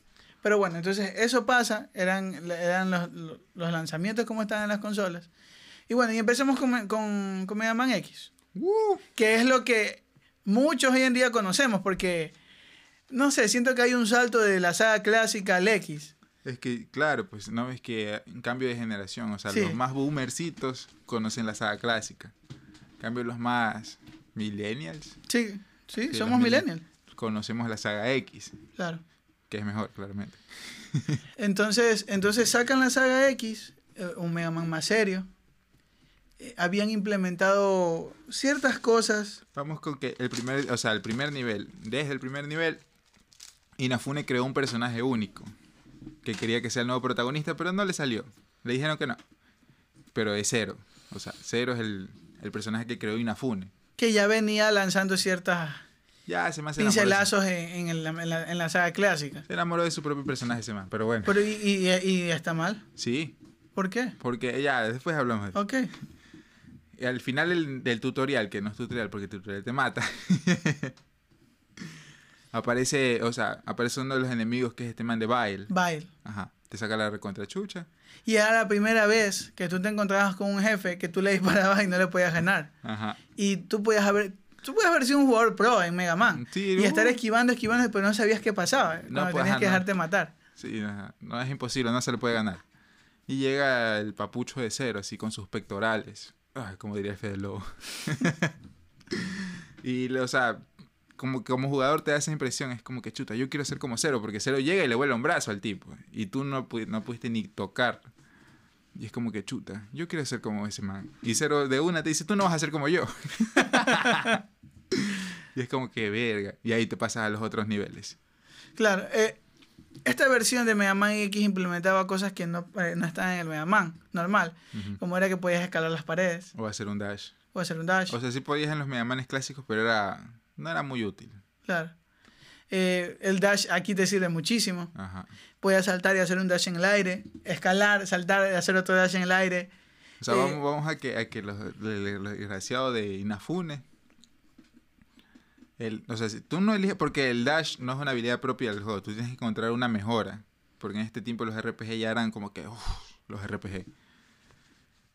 Pero bueno, entonces eso pasa, eran, eran los, los lanzamientos como están en las consolas. Y bueno, y empecemos con, con, con Mega Man X, Uh, que es lo que muchos hoy en día conocemos, porque, no sé, siento que hay un salto de la saga clásica al X. es que, claro, pues no ves que en cambio de generación, o sea, Sí. los más boomercitos conocen la saga clásica. En cambio, los más millennials Sí, sí, Sí, somos millennials, conocemos la saga X, claro. que es mejor, claramente. Entonces, entonces sacan la saga X, eh, un Mega Man más serio. Eh, habían implementado ciertas cosas. Vamos con que el primer, o sea, el primer nivel, desde el primer nivel, Inafune creó un personaje único, que quería que sea el nuevo protagonista, pero no le salió. Le dijeron que no. Pero es Zero. O sea, Zero es el, el personaje que creó Inafune. Que ya venía lanzando ciertas Ya, se me pincelazos en, en el- en la, en la saga clásica. Se enamoró de su propio personaje ese man, pero bueno. Pero y, y- y está mal. Sí, ¿Por qué? porque ya, después hablamos de eso. Ok. Al final del, del tutorial, que no es tutorial porque el tutorial te mata, aparece, o sea, aparece uno de los enemigos que es este man de Bile. Bail. Ajá, te saca la recontrachucha. Y era la primera vez que tú te encontrabas con un jefe que tú le disparabas y no le podías ganar. Ajá. Y tú podías haber, tú podías haber sido un jugador pro en Mega Man. Sí, y estar esquivando, esquivando, pero no sabías qué pasaba. cuando pues, tenías ajá, que no. dejarte matar. Sí, ajá, no es imposible, no se le puede ganar. Y llega el papucho de cero, así con sus pectorales. Como diría Fede Lobo. y, o sea, como, como jugador te da esa impresión, es como que chuta, yo quiero ser como cero, porque cero llega y le vuela un brazo al tipo. Y tú no, no pudiste ni tocar. Y es como que chuta, yo quiero ser como ese man. Y cero de una te dice, tú no vas a ser como yo. y es como que verga. Y ahí te pasas a los otros niveles. Claro, eh, esta versión de Mega Man X implementaba cosas que no, eh, no estaban en el Mega Man normal. Ujú. Como era que podías escalar las paredes O hacer un dash. o hacer un dash. O sea, sí podías en los Mega Manes clásicos, pero era no era muy útil. Claro. Eh, el dash aquí te sirve muchísimo. Ajá. Puedes saltar y hacer un dash en el aire, escalar, saltar y hacer otro dash en el aire. O sea, Eh, vamos, vamos a que, a que los, le- los desgraciados de Inafune. El, o sea, si tú no eliges, porque el dash no es una habilidad propia del juego, tú tienes que encontrar una mejora. Porque en este tiempo los RPG ya eran como que, uff, los RPG.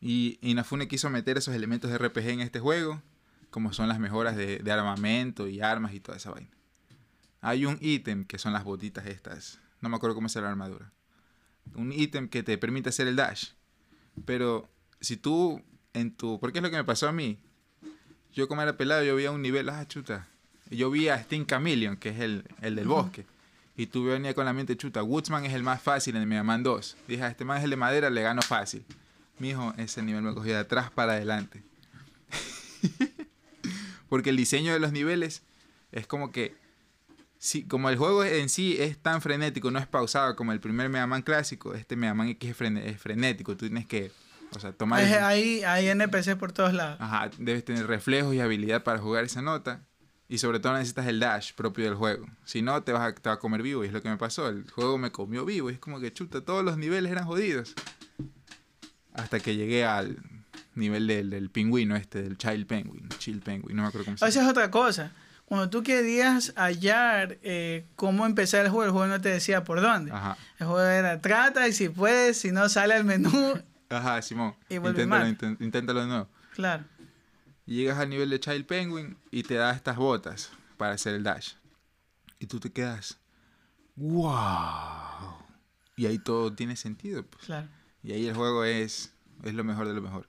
Y Inafune quiso meter esos elementos de RPG en este juego, como son las mejoras de, de armamento y armas y toda esa vaina. Hay un ítem que son las botitas estas, no me acuerdo cómo es la armadura. Un ítem que te permite hacer el dash. Pero si tú en tu... Porque es lo que me pasó a mí. Yo como era pelado, yo veía un nivel, ah, chuta. Yo vi a Sting Chameleon, que es el, el del bosque. Y tú venía con la mente, chuta, Woodsman es el más fácil en el Mega Man 2. Dije, a este man es el de madera, le gano fácil. Mijo, ese nivel me cogió de atrás para adelante. Porque el diseño de los niveles es como que... Sí, como el juego en sí es tan frenético, no es pausado como el primer Mega Man clásico, este Mega Man X es, frene- es frenético. Tú tienes que, o sea, tomar... Hay, el- hay, hay NPCs por todos lados. Ajá, debes tener reflejos y habilidad para jugar esa nota. Y sobre todo necesitas el dash propio del juego. Si no, te vas a, te va a comer vivo. Y es lo que me pasó. El juego me comió vivo. Y es como que chuta, todos los niveles eran jodidos. Hasta que llegué al nivel del, del pingüino este, del Child Penguin. Chill Penguin, no me acuerdo cómo se Esa llama. es otra cosa. Cuando tú querías hallar eh, cómo empezar el juego, el juego no te decía por dónde. Ajá. El juego era trata y si puedes, si no sale al menú. Ajá, Simón. Y Inténtalo, inténtalo de nuevo. Claro. Y llegas al nivel de Child Penguin y te da estas botas para hacer el dash. Y tú te quedas. ¡Wow! Y ahí todo tiene sentido. Pues. Claro. Y ahí el juego es, es lo mejor de lo mejor.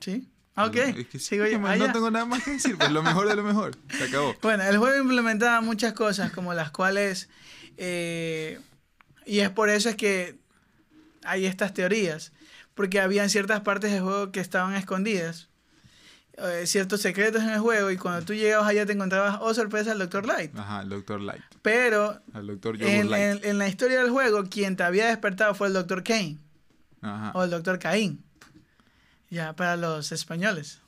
¿Sí? Ok. Es que Sigo yo. no, Ah, no ya. tengo nada más que decir. Pues lo mejor de lo mejor. Se acabó. Bueno, el juego implementaba muchas cosas como las cuales... eh, y es por eso es que hay estas teorías. Porque habían ciertas partes del juego que estaban escondidas. eh, ciertos secretos en el juego y cuando tú llegabas allá te encontrabas, oh sorpresa, el Dr. Light. Ajá, el Dr. Light. Pero El Dr. En, Light. en- en la historia del juego, quien te había despertado fue el Dr. Kane Ajá. o el Dr. Caín. Ya, para los españoles,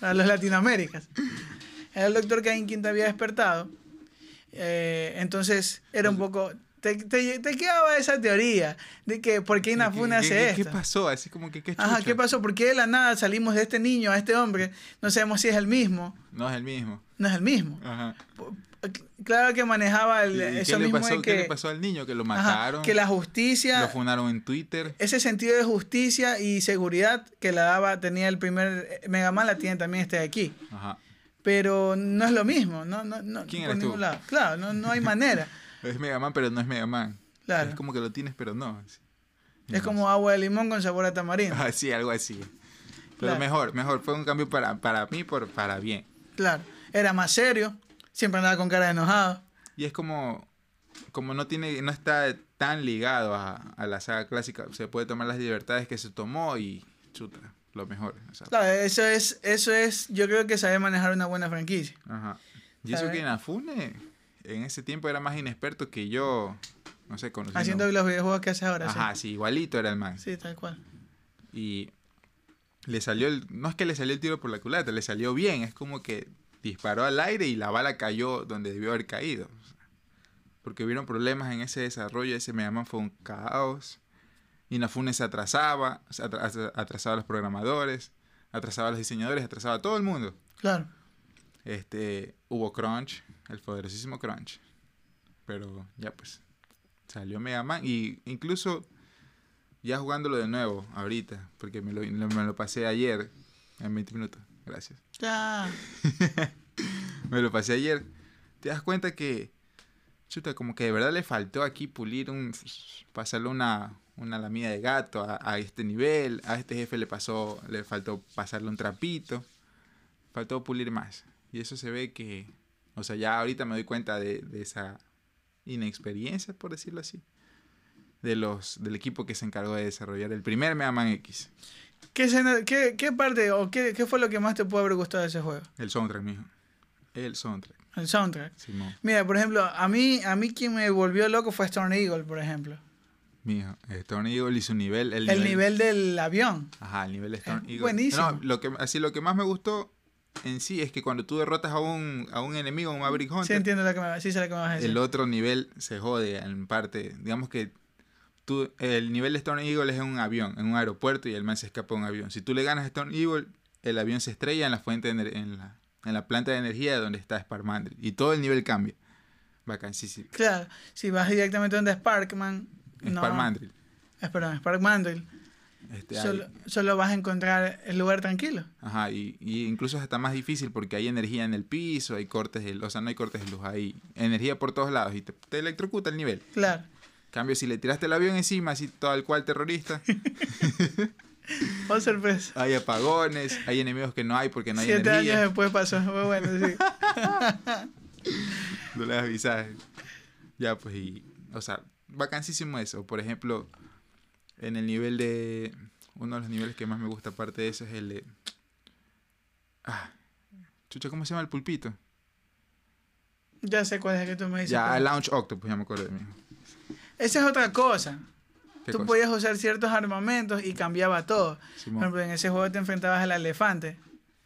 para los latinoaméricas. Era el Dr. Caín quien te había despertado. Eh, entonces, era un poco... Te, te, te quedaba esa teoría de que por qué Inafune ¿Qué- hace qué- esto. ¿Qué pasó? Así como que qué Ajá, chucha? ¿qué pasó? ¿Por qué de la nada salimos de este niño a este hombre? No sabemos si es el mismo. No es el mismo. No es el mismo. Ajá. Claro que manejaba el, ¿Y eso mismo pasó, de qué que, le pasó al niño? Que lo ajá, mataron. que la justicia, Lo funaron en Twitter. ese sentido de justicia y seguridad que la daba, tenía el primer Mega Man, la tiene también este de aquí. Ajá. Pero no es lo mismo, no, no, no ¿Quién por eres tú? ningún lado. Claro, no, no hay manera. Es Mega Man, pero no es Mega Man. Claro. Es como que lo tienes, pero no. así. Es como agua de limón con sabor a tamarindo. Ah, sí, algo así. Pero Claro. mejor, mejor. Fue un cambio para, para mí, por, para bien. Claro. Era más serio, siempre andaba con cara de enojado. Y es como, como no tiene, no está tan ligado a, a la saga clásica, se puede tomar las libertades que se tomó y chuta, lo mejor. o sea, Claro, eso es, eso es, yo creo que saber manejar una buena franquicia. Ajá. Y eso ¿Sabe? que Inafune en ese tiempo era más inexperto que yo, no sé, conociendo. Haciendo los videojuegos que hace ahora, Ajá, sí, igualito era el man. sí. Tal cual. Y le salió el, no es que le salió el tiro por la culata, le salió bien, es como que disparó al aire y la bala cayó donde debió haber caído. Porque hubieron problemas en ese desarrollo, ese Mega Man fue un caos. Inafune se atrasaba, se atrasaba a los programadores, atrasaba a los diseñadores, atrasaba a todo el mundo. Claro. Este, hubo crunch, el poderosísimo crunch. Pero ya pues, salió Mega Man y incluso ya jugándolo de nuevo ahorita, porque me lo, me lo pasé ayer en 20 minutos. Gracias. Ya. Me lo pasé ayer. Te das cuenta que, chuta, como que de verdad le faltó aquí pulir un, pasarle una, una lamida de gato a, a este nivel. A este jefe le pasó, le faltó pasarle un trapito. Faltó pulir más. Y eso se ve que, o sea, ya ahorita me doy cuenta de, de esa inexperiencia, por decirlo así. De los, del equipo que se encargó de desarrollar el primer Mega Man X. ¿Qué, escena- qué, qué parte o qué, qué fue lo que más te pudo haber gustado de ese juego? El soundtrack, mijo. El soundtrack. El soundtrack. Simón. Mira, por ejemplo, a mí, a mí quien me volvió loco fue Storm Eagle, por ejemplo. Mijo, Storm Eagle y su nivel. El, El nivel del avión. Ajá, el nivel de Storm Es Eagle. buenísimo. No, lo que, así lo que más me gustó en sí es que cuando tú derrotas a un, a un enemigo, un Maverick Sí Hunter, entiendo lo que me, sí sé lo que me vas a decir. el otro nivel se jode en parte. Digamos que tú, el nivel de Storm Eagle es en un avión, en un aeropuerto y el man se escapa de un avión. Si tú le ganas a Storm Eagle, el avión se estrella en la fuente de en la, en la planta de energía donde está Sparkmandrill y todo el nivel cambia. Bacán, sí, sí. Claro, si vas directamente donde Sparkman. No, Sparkmandrill. eh, perdón, Sparkmandrill. Este, Solo, hay- solo vas a encontrar el lugar tranquilo. Ajá, y, y incluso está más difícil porque hay energía en el piso, hay cortes de luz, o sea, no hay cortes de luz, hay energía por todos lados y te, te electrocuta el nivel. Claro. En cambio, si le tiraste el avión encima, así tal cual terrorista, Oh, sorpresa. hay apagones, hay enemigos que no hay porque no hay Siete años después pasó. Fue bueno, sí. No le das visaje. Ya, pues, y, o sea, vacancísimo eso. Por ejemplo, en el nivel de, uno de los niveles que más me gusta aparte de eso es el de, ah, chucha, ¿cómo se llama el pulpito? Ya sé cuál es el que tú me dices. Ya, pero- Launch Octopus, ya me acuerdo de mí. Esa es otra cosa. ¿Qué Tú cosa? podías usar ciertos armamentos y cambiaba todo. Por ejemplo, en ese juego te enfrentabas al elefante,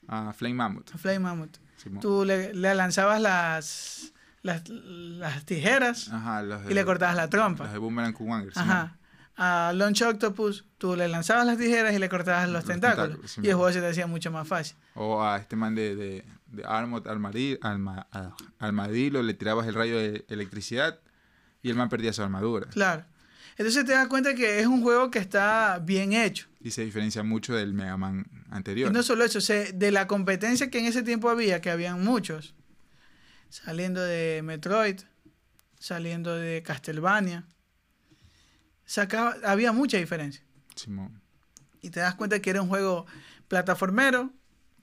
Ah, Flame Mammoth. a Flame Mammoth. Simón. Tú le, le lanzabas las, las, las tijeras Ajá, los de, y le cortabas la Los trompa. de Boomerang. Ajá. A Launch Octopus, tú le lanzabas las tijeras y le cortabas los, Los tentáculos. tentáculos, sí, y el juego se te hacía mucho más fácil. O a este man de, de, de Armod Armadillo, alma, a- Armadillo, le tirabas el rayo de electricidad y el man perdía su armadura. Claro. Entonces te das cuenta que es un juego que está bien hecho. Y se diferencia mucho del Mega Man anterior. Y no solo eso, se- de la competencia que en ese tiempo había, que habían muchos, saliendo de Metroid, saliendo de Castlevania, sacaba, había mucha diferencia. Simón. Y te das cuenta que era un juego plataformero,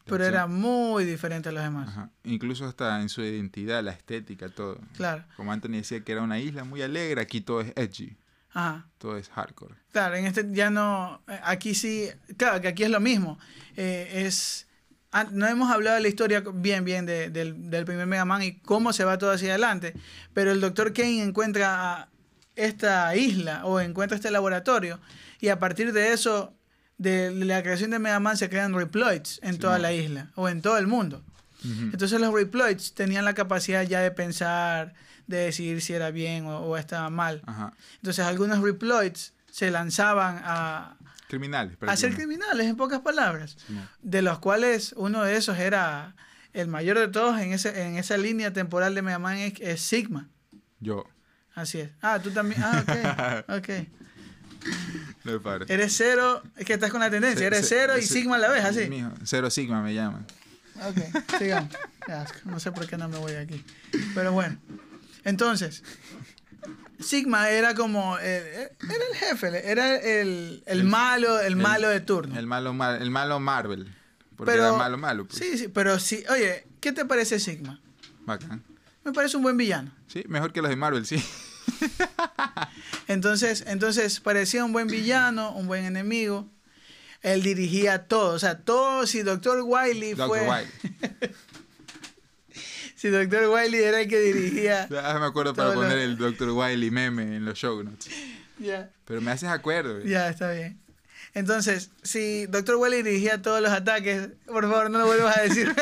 pero Sí. era muy diferente a los demás. Ajá. Incluso hasta en su identidad, la estética, todo. Claro, Como Anthony decía que era una isla muy alegre, aquí todo es edgy, ajá. todo es hardcore. Claro, en este ya no, aquí sí, claro, que aquí es lo mismo. Eh, es, ah, no hemos hablado de la historia bien, bien de- del, del primer Mega Man y cómo se va todo hacia adelante, pero el Dr. Kane encuentra esta isla o encuentra este laboratorio y a partir de eso, de la creación de Mega Man se crean reploids en Sí, toda la isla o en todo el mundo. Entonces los reploids tenían la capacidad ya de pensar, de decidir si era bien o, o estaba mal. Ajá. Entonces algunos reploids se lanzaban a, Criminales. a ser criminales, en pocas palabras. De los cuales uno de esos era el mayor de todos en, ese, en esa línea temporal de Mega Man es, es Sigma. Yo. Así es. Ah, tú también. Ah, ok. ok. No paro. Eres cero, es que estás con la tendencia. Eres cero y Sigma a la vez, así. Mijo, Cero Sigma me llaman. Ok, sigamos. No sé por qué no me voy aquí. Pero bueno. Entonces, Sigma era como. eh, era el jefe, era el, el El- malo, el, el- malo de turno. El malo, el malo Marvel. Porque Pero- era malo, malo. pues. Sí, sí, pero sí. Oye, ¿qué te parece Sigma? Bacán. Me parece un buen villano. Sí, mejor que los de Marvel, sí. Entonces, entonces parecía un buen villano, un buen enemigo. Él dirigía todo, o sea, todo, si Dr. Wiley Dr. fue... Wiley. si Dr. Wiley era el que dirigía... Ah, me acuerdo para poner el Dr. Wiley meme en los show notes. Ya, Pero me haces acuerdo. güey. ya, está bien. Entonces, si Dr. Wiley dirigía todos los ataques, por favor, no lo vuelvas a decir.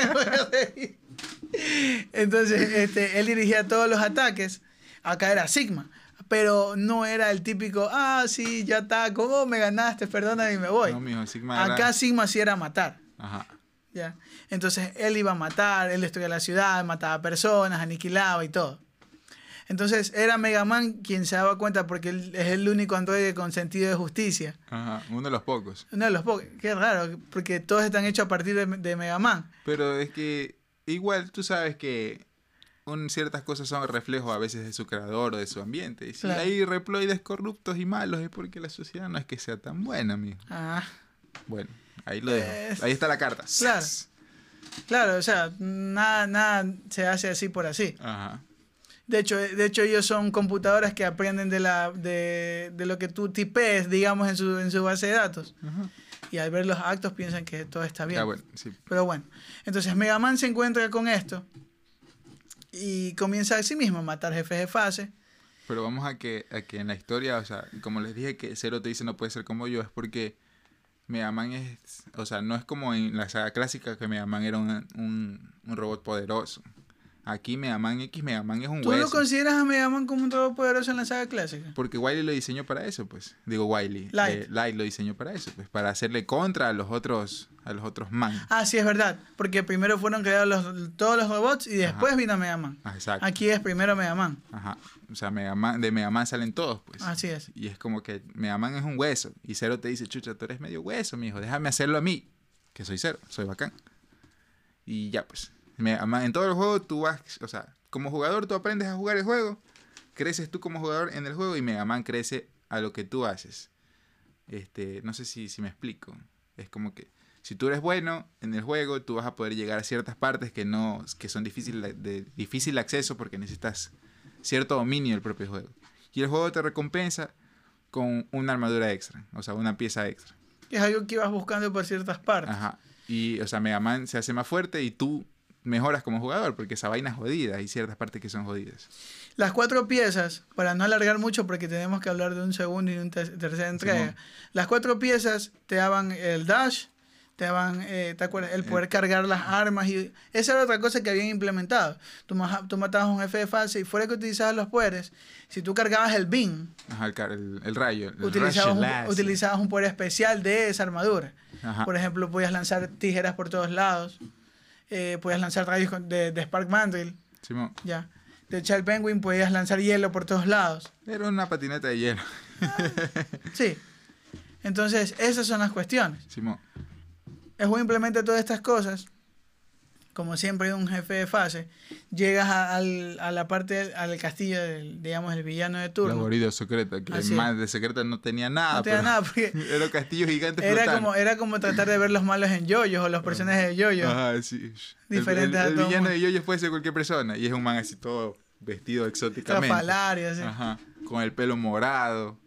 Entonces, este, él dirigía todos los ataques. Acá era Sigma. Pero no era el típico, ah, sí, ya está, ¿cómo me ganaste? Perdóname y me voy. No, mijo, Sigma era- Acá Sigma sí era matar. Ajá. ¿ya? Entonces él iba a matar, él destruía la ciudad, mataba personas, aniquilaba y todo. Entonces era Mega Man quien se daba cuenta porque él es el único androide con sentido de justicia. Ajá. Uno de los pocos. Uno de los pocos. Qué raro, porque todos están hechos a partir de, de Mega Man. Pero es que igual tú sabes que un, ciertas cosas son reflejo a veces de su creador o de su ambiente. Y si Claro. hay reploides corruptos y malos es porque la sociedad no es que sea tan buena, amigo. Ah, Bueno, ahí lo dejo. Es- Ahí está la carta. Claro. Claro, o sea, nada, nada se hace así por así. Ajá. De hecho, de hecho ellos son computadoras que aprenden de, la, de, de lo que tú tipees, digamos, en su, en su base de datos. Ajá. Y al ver los actos piensan que todo está bien. Ya, bueno, sí. Pero bueno, entonces Mega Man se encuentra con esto y comienza a sí mismo a matar jefes de fase. Pero vamos a que, a que en la historia, o sea, como les dije que Zero te dice no puede ser como yo, es porque Mega Man es, o sea, no es como en la saga clásica que Mega Man era un, un robot poderoso. Aquí Mega Man X, Mega Man es un ¿Tú hueso. consideras a Mega Man como un robot poderoso en la saga clásica? Porque Wily lo diseñó para eso, pues. Digo Wily. Light. eh, Light lo diseñó para eso, pues. Para hacerle contra a los otros, a los otros man. Ah, sí, es verdad. Porque primero fueron creados los- todos los robots y después Ajá. vino Mega Man. Ah, exacto. Aquí es primero Mega Man. Ajá. O sea, Mega Man, de Mega Man salen todos, pues. Así es. Y es como que Mega Man es un hueso. Y Zero te dice, chucha, tú eres medio hueso, mijo. Déjame hacerlo a mí. Que soy Zero, soy bacán. Y ya, pues. En todo el juego tú vas, o sea, como jugador tú aprendes a jugar el juego. Creces tú como jugador en el juego y Mega Man crece a lo que tú haces. Este, no sé si, si me explico. Es como que si tú eres bueno en el juego, tú vas a poder llegar a ciertas partes que no que son difícil de difícil acceso porque necesitas cierto dominio del propio juego. Y el juego te recompensa con una armadura extra, o sea, una pieza extra. Es algo que ibas buscando por ciertas partes. Ajá. Y, o sea, Mega Man se hace más fuerte y tú mejoras como jugador porque esa vaina es jodida. Hay ciertas partes que son jodidas. Las cuatro piezas, para no alargar mucho porque tenemos que hablar de un segundo y una ter- tercera entrega. Las cuatro piezas te daban el dash, te daban, eh, ¿te acuerdas? El poder cargar las armas y esa era otra cosa que habían implementado. Tú, ma- tú matabas a un jefe de fase y fuera que utilizabas los poderes, si tú cargabas el Ajá, el, rayo. El utilizabas un, utilizabas un poder especial de esa armadura. Ajá. Por ejemplo, podías lanzar tijeras por todos lados, eh, podías lanzar rayos de, de Spark Mandrill, Simón. ya. De Child Penguin podías lanzar hielo por todos lados. Era una patineta de hielo. Sí. Entonces, esas son las cuestiones. Simón. El juego implementa todas estas cosas. Como siempre un jefe de fase. Llegas a, al- a la parte, al castillo del, digamos, el villano de La turno. guarida secreta, que Así más de secreta no tenía nada. No tenía nada, porque Era un castillo gigante era flotando. como, era como tratar de ver los malos en yoyos o los personajes de yoyos. Ajá, sí. Diferentes el, a el, todo villano mundo. de Yoyo puede ser cualquier persona. Y es un man así todo vestido exóticamente. Trafalario, así. Ajá. Con el pelo morado,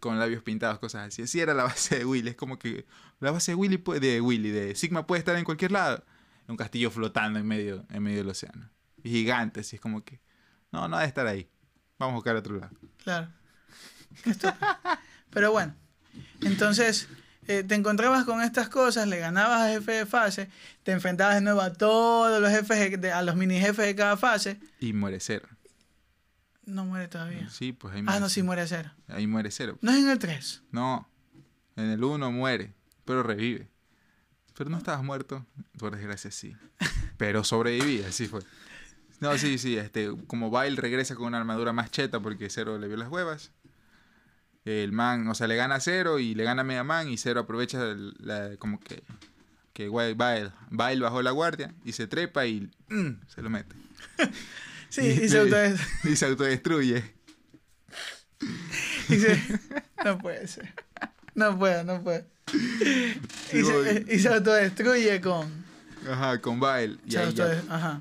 con labios pintados, cosas así. Así era la base de Willy. Es como que la base de Willy, de Willy, de Sigma puede estar en cualquier lado. Un castillo flotando en medio, en medio del océano. Y gigante, así es como que. No, no ha de estar ahí. Vamos a buscar otro lado. Claro. Pero bueno, entonces eh, te encontrabas con estas cosas, le ganabas a jefe de fase, te enfrentabas de nuevo a todos los jefes, de- a los mini jefes de cada fase. Y muere cero. No muere todavía. Sí, pues ahí Ah, muere. no, sí muere cero. Ahí muere cero. No es en el 3. No, en el 1 muere, pero revive. Pero no estabas muerto, por desgracia sí. Pero sobreviví, así fue. No, sí, sí, este, como Bile regresa con una armadura más cheta porque Zero le vio las huevas. El man, o sea, le gana a Zero y le gana a Mega Man y Zero aprovecha el- la- como que, que Bile, Bile bajó la guardia y se trepa y mm, se lo mete. Sí, y se auto- y se autodestruye. y se- No puede ser. No puedo, no puedo. Y se, voy. y se autodestruye con. Ajá, con Bile. Y se ahí ya- Ajá.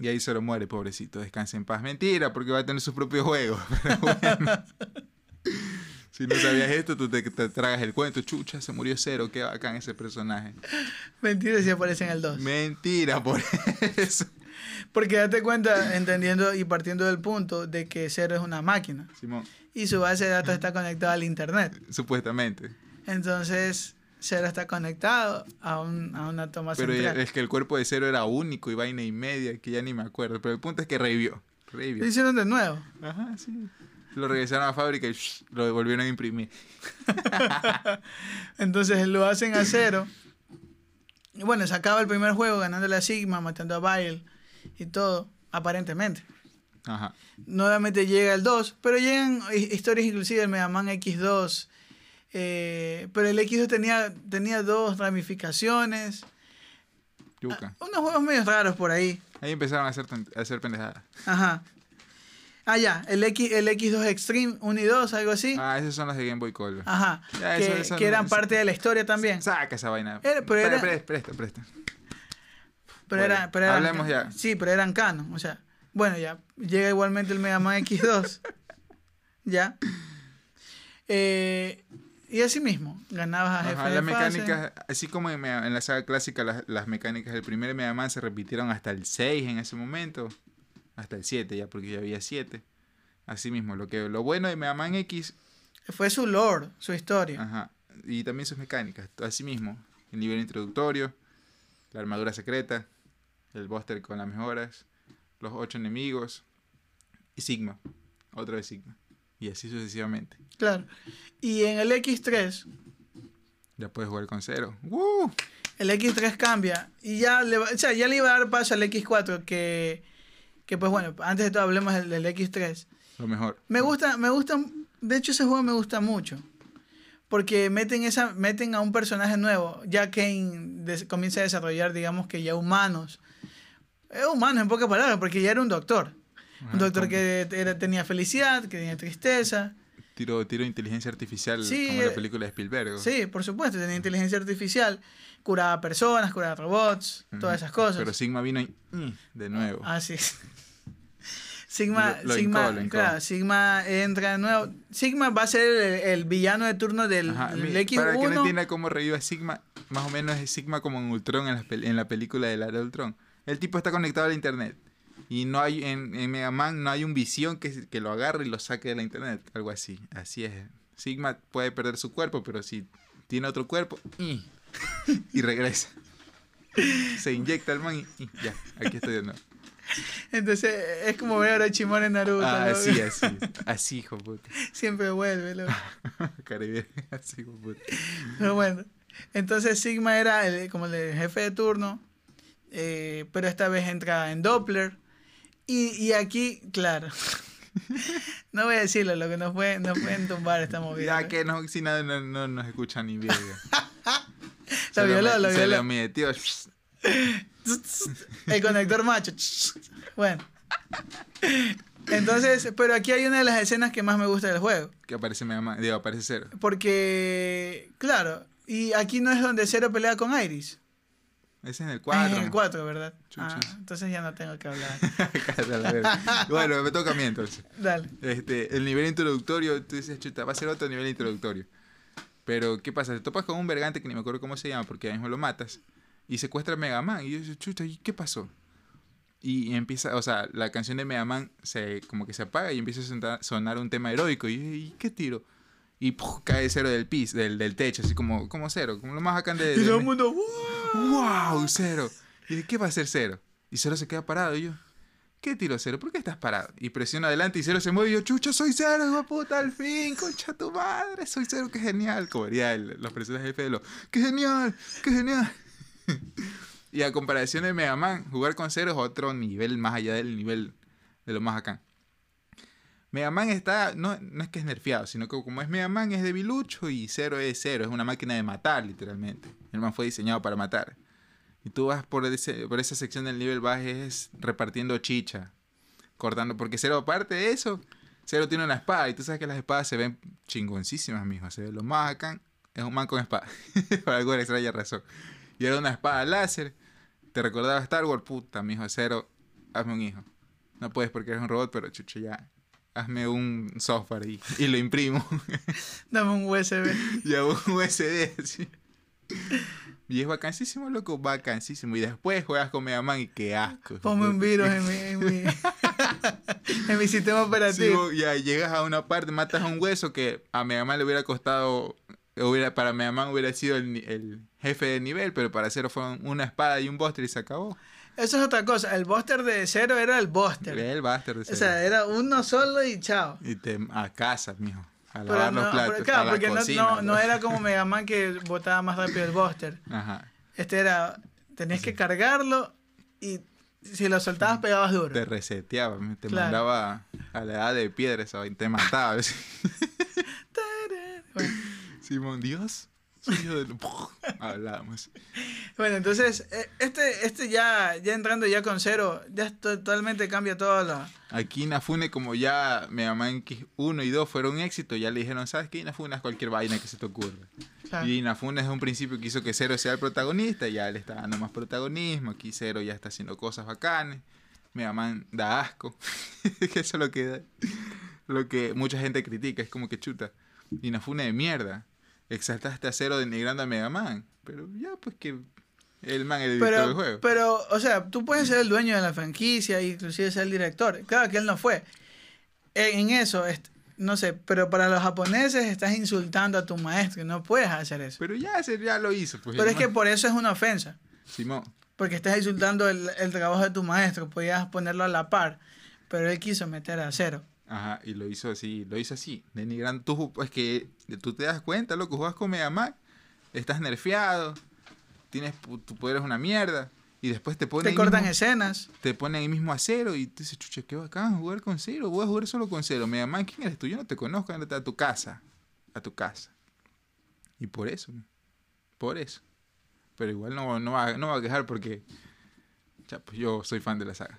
Y ahí Zero muere, pobrecito. Descansa en paz. Mentira, porque va a tener su propio juego. Pero bueno. si no sabías esto, tú te, te tragas el cuento. Chucha, se murió Zero. Qué bacán ese personaje. Mentira si aparece en el 2. Mentira, por eso. Porque date cuenta, entendiendo y partiendo del punto de que Zero es una máquina. Simón, Y su base de datos está conectada al internet. supuestamente. Entonces, Zero está conectado a, un, a una toma Pero central. es que el cuerpo de Zero era único y vaina y media, que ya ni me acuerdo. Pero el punto es que revivió. Revivió. Lo hicieron de nuevo. Ajá, sí. Lo regresaron a la fábrica y shh, lo volvieron a imprimir. Entonces lo hacen a cero. Y bueno, se acaba el primer juego ganándole a Sigma, matando a Bile y todo, aparentemente. Ajá. Nuevamente llega el 2, pero llegan hi- historias inclusive del Mega Man X2. eh, pero el X2 tenía, tenía dos ramificaciones. Yuca. Unos juegos medio raros por ahí. Ahí empezaron a hacer, a hacer pendejadas. Ajá. Ah, ya, el, X, el X2 Extreme 1 y 2, algo así. Ah, esos son los de Game Boy Color. Ajá. Ya, que, eso- eso que no- eran eso- parte de la historia también. Saca esa vaina. Era- pero era- Presta, presta, presta. Pero, Bueno, era, pero eran- hablemos ya. Sí, pero eran canon. O sea, bueno, ya. Llega igualmente el Mega Man X2. ya. Eh, y así mismo, ganabas a jefe Ajá, de las mecánicas, así como en la saga clásica, las, las mecánicas del primer Mega Man se repitieron hasta el 6 en ese momento. Hasta el 7 ya, porque ya había 7. Así mismo, lo, que, lo bueno de Mega Man X Fue su lore, su historia. Ajá. Y también sus mecánicas. Así mismo, el nivel introductorio, la armadura secreta, el buster con las mejoras, los ocho enemigos y Sigma. Otra vez Sigma. Y así sucesivamente. Claro. Y en el X3, Ya puedes jugar con cero. ¡Woo! el X3 cambia. Y ya le, va- o sea, ya le iba a dar paso al X4, que, que pues bueno, antes de todo hablemos del, del X3. Lo mejor. Me gusta, me gusta, de hecho ese juego me gusta mucho. Porque meten, esa, meten a un personaje nuevo. Ya Kane des- comienza a desarrollar, digamos que ya humanos. Es humano en pocas palabras, porque ya era un doctor. Ajá, Un doctor que era- tenía felicidad, que tenía tristeza. Tiro, tiro inteligencia artificial Sí, como en la eh, película de Spielberg. Sí, por supuesto, tenía inteligencia artificial. Curaba personas, curaba robots, Ujú. todas esas cosas. Pero Sigma vino y mm, de nuevo. Ah, sí. Sigma, Lo- lo Sigma, hincó, lo hincó. claro, Sigma entra de nuevo. Sigma va a ser el, el villano de turno del, Ajá, del mi- X1. Para el que no entienda cómo revive Sigma, más o menos es Sigma como en Ultron en la, en la película de la de Ultron. El tipo está conectado a la internet. Y no hay en, en Mega Man no hay un visión que, que lo agarre y lo saque de la internet. Algo así. Así es. Sigma puede perder su cuerpo, pero si tiene otro cuerpo, y, y regresa. Se inyecta el man y, y ya, aquí estoy de nuevo. Entonces es como ver a Orochimaru en Naruto. Ah, ¿no? así, así. Así, hijo puta. Siempre vuelve. loco. Caribe, así, hijo puta. Pero bueno. Entonces Sigma era el, como el jefe de turno. Eh, pero esta vez entra en Doppler. Y, y aquí, claro. no voy a decirlo, lo que nos pueden, nos pueden tumbar esta movida. Ya que no, si nada no, no nos escucha ni verga. Lo violó, lo Se violó. lo metió. El conector macho. Bueno. Entonces, pero aquí hay una de las escenas que más me gusta del juego. Que aparece Mega Man. Digo, aparece cero. Porque, claro, y aquí no es donde Zero pelea con Iris. Ese es en el Es 4. en el 4, ¿verdad? Ah, entonces ya no tengo que hablar. bueno, me toca a mí entonces. Dale. Este, el nivel introductorio, tú dices, chuta, va a ser otro nivel introductorio. Pero, ¿qué pasa? Te topas con un vergante que ni me acuerdo cómo se llama, porque ahí mismo lo matas. Y secuestra a Mega Man. Y yo digo, chuta, ¿y qué pasó? Y empieza, o sea, la canción de Mega Man se, como que se apaga y empieza a sonar, un tema heroico. Y yo, ¿y qué tiro? Y ¡puf! cae cero del piso, del, del techo, así como, como cero, como lo más bacán de. Y todo el mundo, ¡wow! ¡Wow! Cero. Y dije, ¿qué va a hacer Cero? Y Cero se queda parado. Y yo, ¿qué tiro Cero? ¿Por qué estás parado? Y presiona adelante y Cero se mueve. Y yo, chucha, soy Cero, hijo puta, al fin, concha tu madre, soy Cero, qué genial. Como diría los personajes de Felo, qué genial, qué genial. y a comparación de Mega Man, jugar con Cero es otro nivel más allá del nivel de lo más acá. Mega Man está, no, no es que es nerfeado, sino que como es Mega Man es debilucho y Cero es Cero, es una máquina de matar literalmente. El man fue diseñado para matar. Y tú vas por, ese, por esa sección del nivel, vas es repartiendo chicha, cortando, porque Cero aparte de eso, Cero tiene una espada y tú sabes que las espadas se ven chingoncísimas, mijo. Se ve lo más acá, es un man con espada, por alguna extraña razón. Y era una espada láser, te recordaba Star Wars, puta, mijo, Cero hazme un hijo. No puedes porque eres un robot, pero chucho, ya. Hazme un software y, y lo imprimo. Dame un USB. ya un USB, sí. Y es vacancísimo, loco, vacancísimo. Y después juegas con Mega Man y qué asco. Ponme un virus en mi, en mi, en mi sistema Sí, operativo. vos ya llegas a una parte, matas a un hueso que a Mega Man le hubiera costado, hubiera, para Mega Man hubiera sido el, el jefe de nivel, pero para Zero fue una espada y un buster y se acabó. Eso es otra cosa. El Buster de cero era el Buster. El Buster de O Zero. sea, era uno solo y chao. Y te a casa, mijo. A lavar no, los platos. pero claro, a la porque no, cocina, no, no era como Mega Man que botaba más rápido el Buster. Ajá. Este era, tenías que cargarlo y si lo soltabas pegabas duro. Te reseteaba, te Claro. mandaba a la edad de piedra esa vaina, te mataba. Bueno, Simón, Dios. Hablábamos. bueno, entonces, eh, este, este ya, ya entrando ya con cero, ya totalmente cambia todo lo... Aquí Inafune, como ya Mega Man X1 y 2 fueron un éxito, ya le dijeron, ¿sabes qué? Inafune es cualquier vaina que se te ocurra. claro. Y Inafune desde un principio quiso que Zero sea el protagonista, ya le está dando más protagonismo, aquí Zero ya está haciendo cosas bacanes, Mega Man da asco, que eso es lo que, lo que mucha gente critica, es como que chuta, Inafune de mierda, exaltaste a Zero denigrando a Mega Man, pero ya pues que el man es el director del juego. pero, o sea, tú puedes ser el dueño de la franquicia, inclusive ser el director. Claro que él no fue. En, eso, no sé, pero para los japoneses estás insultando a tu maestro no puedes hacer eso. Pero ya, ya lo hizo. Pues, Pero es que por eso es una ofensa. Simón, Porque estás insultando el, el trabajo de tu maestro. Podías ponerlo a la par. Pero él quiso meter a cero. Ajá, y lo hizo así, lo hizo así, denigrando. Tú, es que tú te das cuenta, loco, juegas con Mega Man, estás nerfeado, tienes, tu poder es una mierda, y después te ponen Te cortan mismo- escenas. te ponen ahí mismo a cero, y tú dices, chucha, qué bacán jugar con cero, voy a jugar solo con cero. Mega Man, ¿quién eres tú? Yo no te conozco, ándate a tu casa, a tu casa. Y por eso, por eso. Pero igual no, no, va, no va a quejar porque, ya, pues yo soy fan de la saga.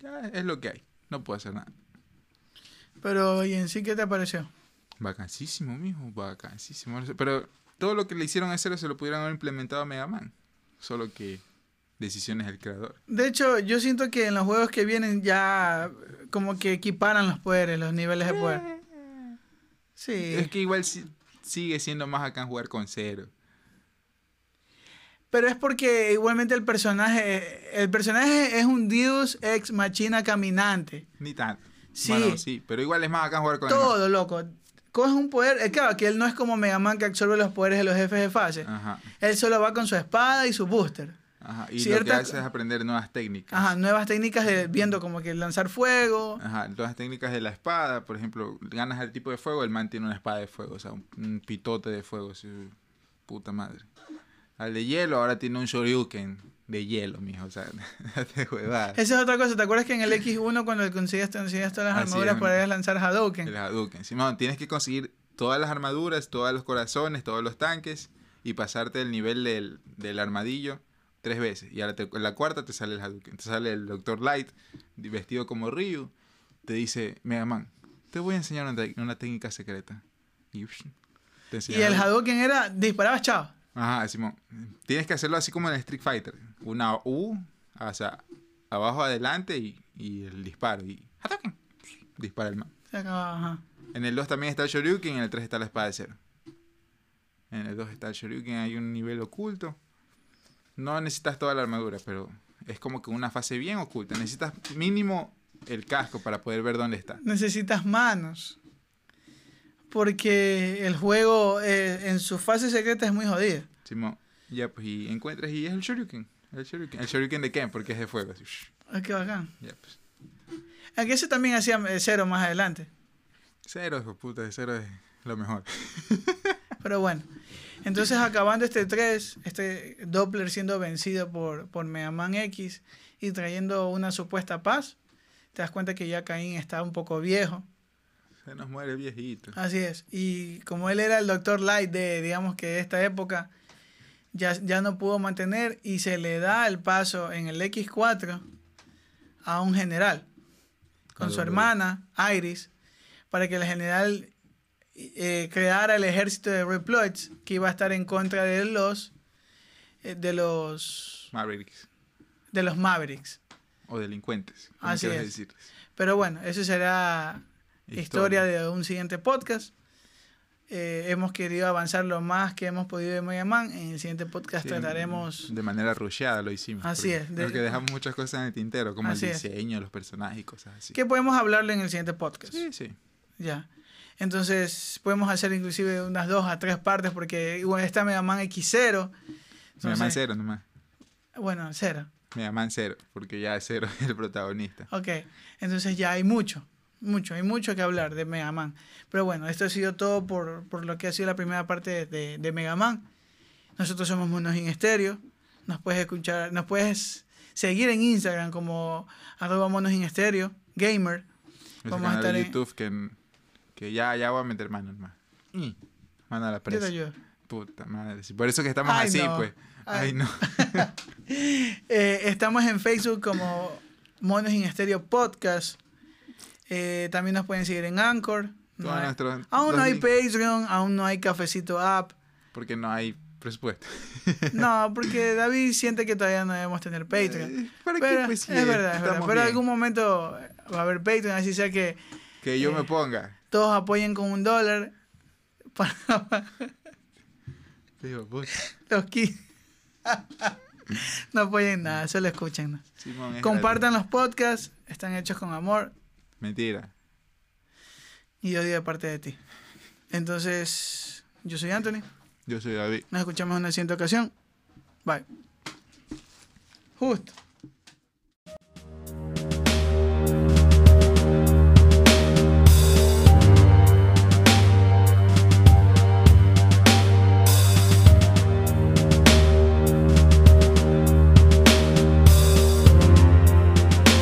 Ya es lo que hay, no puedo hacer nada. Pero, ¿y en sí qué te pareció? Vacancísimo, mijo, vacancísimo. Pero todo lo que le hicieron a Zero se lo pudieran haber implementado a Mega Man. Solo que decisiones del creador. De hecho, yo siento que en los juegos que vienen ya como que equiparan los poderes, los niveles de poder. Sí. Es que igual si- sigue siendo más acá jugar con Zero. Pero es porque igualmente el personaje, el personaje es un Deus ex machina caminante. Ni tanto. Sí. Bueno, sí, pero igual es más acá jugar con el Todo, loco. Coge un poder, claro que él no es como Mega Man que absorbe los poderes de los jefes de fase. Ajá, Él solo va con su espada y su booster. ajá. Y lo que hace es aprender nuevas técnicas. Ajá, nuevas técnicas de viendo como que lanzar fuego. Ajá, nuevas técnicas de la espada. Por ejemplo, ganas el tipo de fuego, el man tiene una espada de fuego. O sea, un, un pitote de fuego. así, puta madre. Al de hielo ahora tiene un shoryuken de hielo, mijo. O sea, de huevada. Esa es otra cosa. ¿Te acuerdas que en el X1 cuando conseguías, conseguías todas las Así armaduras es, podías lanzar Hadouken? El Hadouken. Simón, tienes que conseguir todas las armaduras, todos los corazones, todos los tanques y pasarte el nivel del, del armadillo tres veces. Y ahora te- en la cuarta te sale el Hadouken. Te sale el Dr. Light vestido como Ryu. Te dice, Mega Man, te voy a enseñar una, una técnica secreta. Y, te Y el. Hadouken era disparabas, chao. Ajá, Simón. Tienes que hacerlo así como en el Street Fighter. Una U, o sea, abajo, adelante y, y el disparo. Y Hadouken. Dispara el man. Se acababa, ajá. En el 2 también está el Shoryuken, en el 3 está la espada de cero. En el 2 está el Shoryuken, hay un nivel oculto. No necesitas toda la armadura, pero es como que una fase bien oculta. Necesitas mínimo el casco para poder ver dónde está. Necesitas manos. Porque el juego eh, en su fase secreta es muy jodido. Simón, ya pues y encuentras y es el Shoryuken. El Shoryuken, el Shoryuken de Ken, porque es de fuego. Así, Ah, qué bacán. ya pues. Aunque ese también hacía eh, cero más adelante. Cero, hijo puta, de cero es lo mejor. Pero bueno. Entonces acabando este 3, este Doppler siendo vencido por, por Mega Man X y trayendo una supuesta paz, te das cuenta que ya Caín está un poco viejo. Se nos muere el viejito. Así es. Y como él era el Dr. Light de, digamos que de esta época, ya, ya no pudo mantener y se le da el paso en el X4 a un general con su hermana Iris para que el general eh, creara el ejército de Reploids que iba a estar en contra de los eh, de los Mavericks. de los Mavericks. o delincuentes. como Así es. decirles. Pero bueno, eso será historia de un siguiente podcast. Eh, hemos querido avanzar lo más que hemos podido de Mega Man. En el siguiente podcast Sí, trataremos. De manera rusheada lo hicimos. Así porque es, de- Creo que dejamos muchas cosas en el tintero, como Así el es. diseño, los personajes y cosas así. que podemos hablarlo en el siguiente podcast. Sí, sí. Ya. Entonces, podemos hacer inclusive unas dos a tres partes porque igual está Mega Man X0. Mega Man Entonces- cero nomás. Bueno, cero. Mega Man cero, porque ya cero es el protagonista. Ok. Entonces ya hay mucho. Mucho, hay mucho que hablar de Mega Man. Pero bueno, esto ha sido todo por, por lo que ha sido la primera parte de, de Mega Man. Nosotros somos Monos en Estéreo. Nos puedes escuchar, nos puedes seguir en Instagram como arroba monos en estéreo, gamer. Ese Vamos a estar de en- YouTube que, que ya, ya voy a meter mano más. Y manda la Yo te presa. Puta madre. Por eso que estamos Ay, así, no. pues. Ay. Ay, no. Eh, estamos en Facebook como Monos en Estéreo Podcast. Eh, también nos pueden seguir en Anchor. No hay- nuestros- aún no hay Patreon, aún no hay Cafecito App. Porque no hay presupuesto. No, porque David siente que todavía no debemos tener Patreon. Eh, ¿Para Pero, qué? Pues sí, es verdad, es verdad. Pero en algún momento va a haber Patreon, así sea que Que yo eh, me ponga. todos apoyen con un dólar para Digo, los 15. no apoyen nada, solo escúchenos. Simón es Compartan los podcasts, están hechos con amor. Mentira. y odio de parte de ti. Entonces, yo soy Anthony. Yo soy David. Nos escuchamos en una siguiente ocasión. Bye. Justo.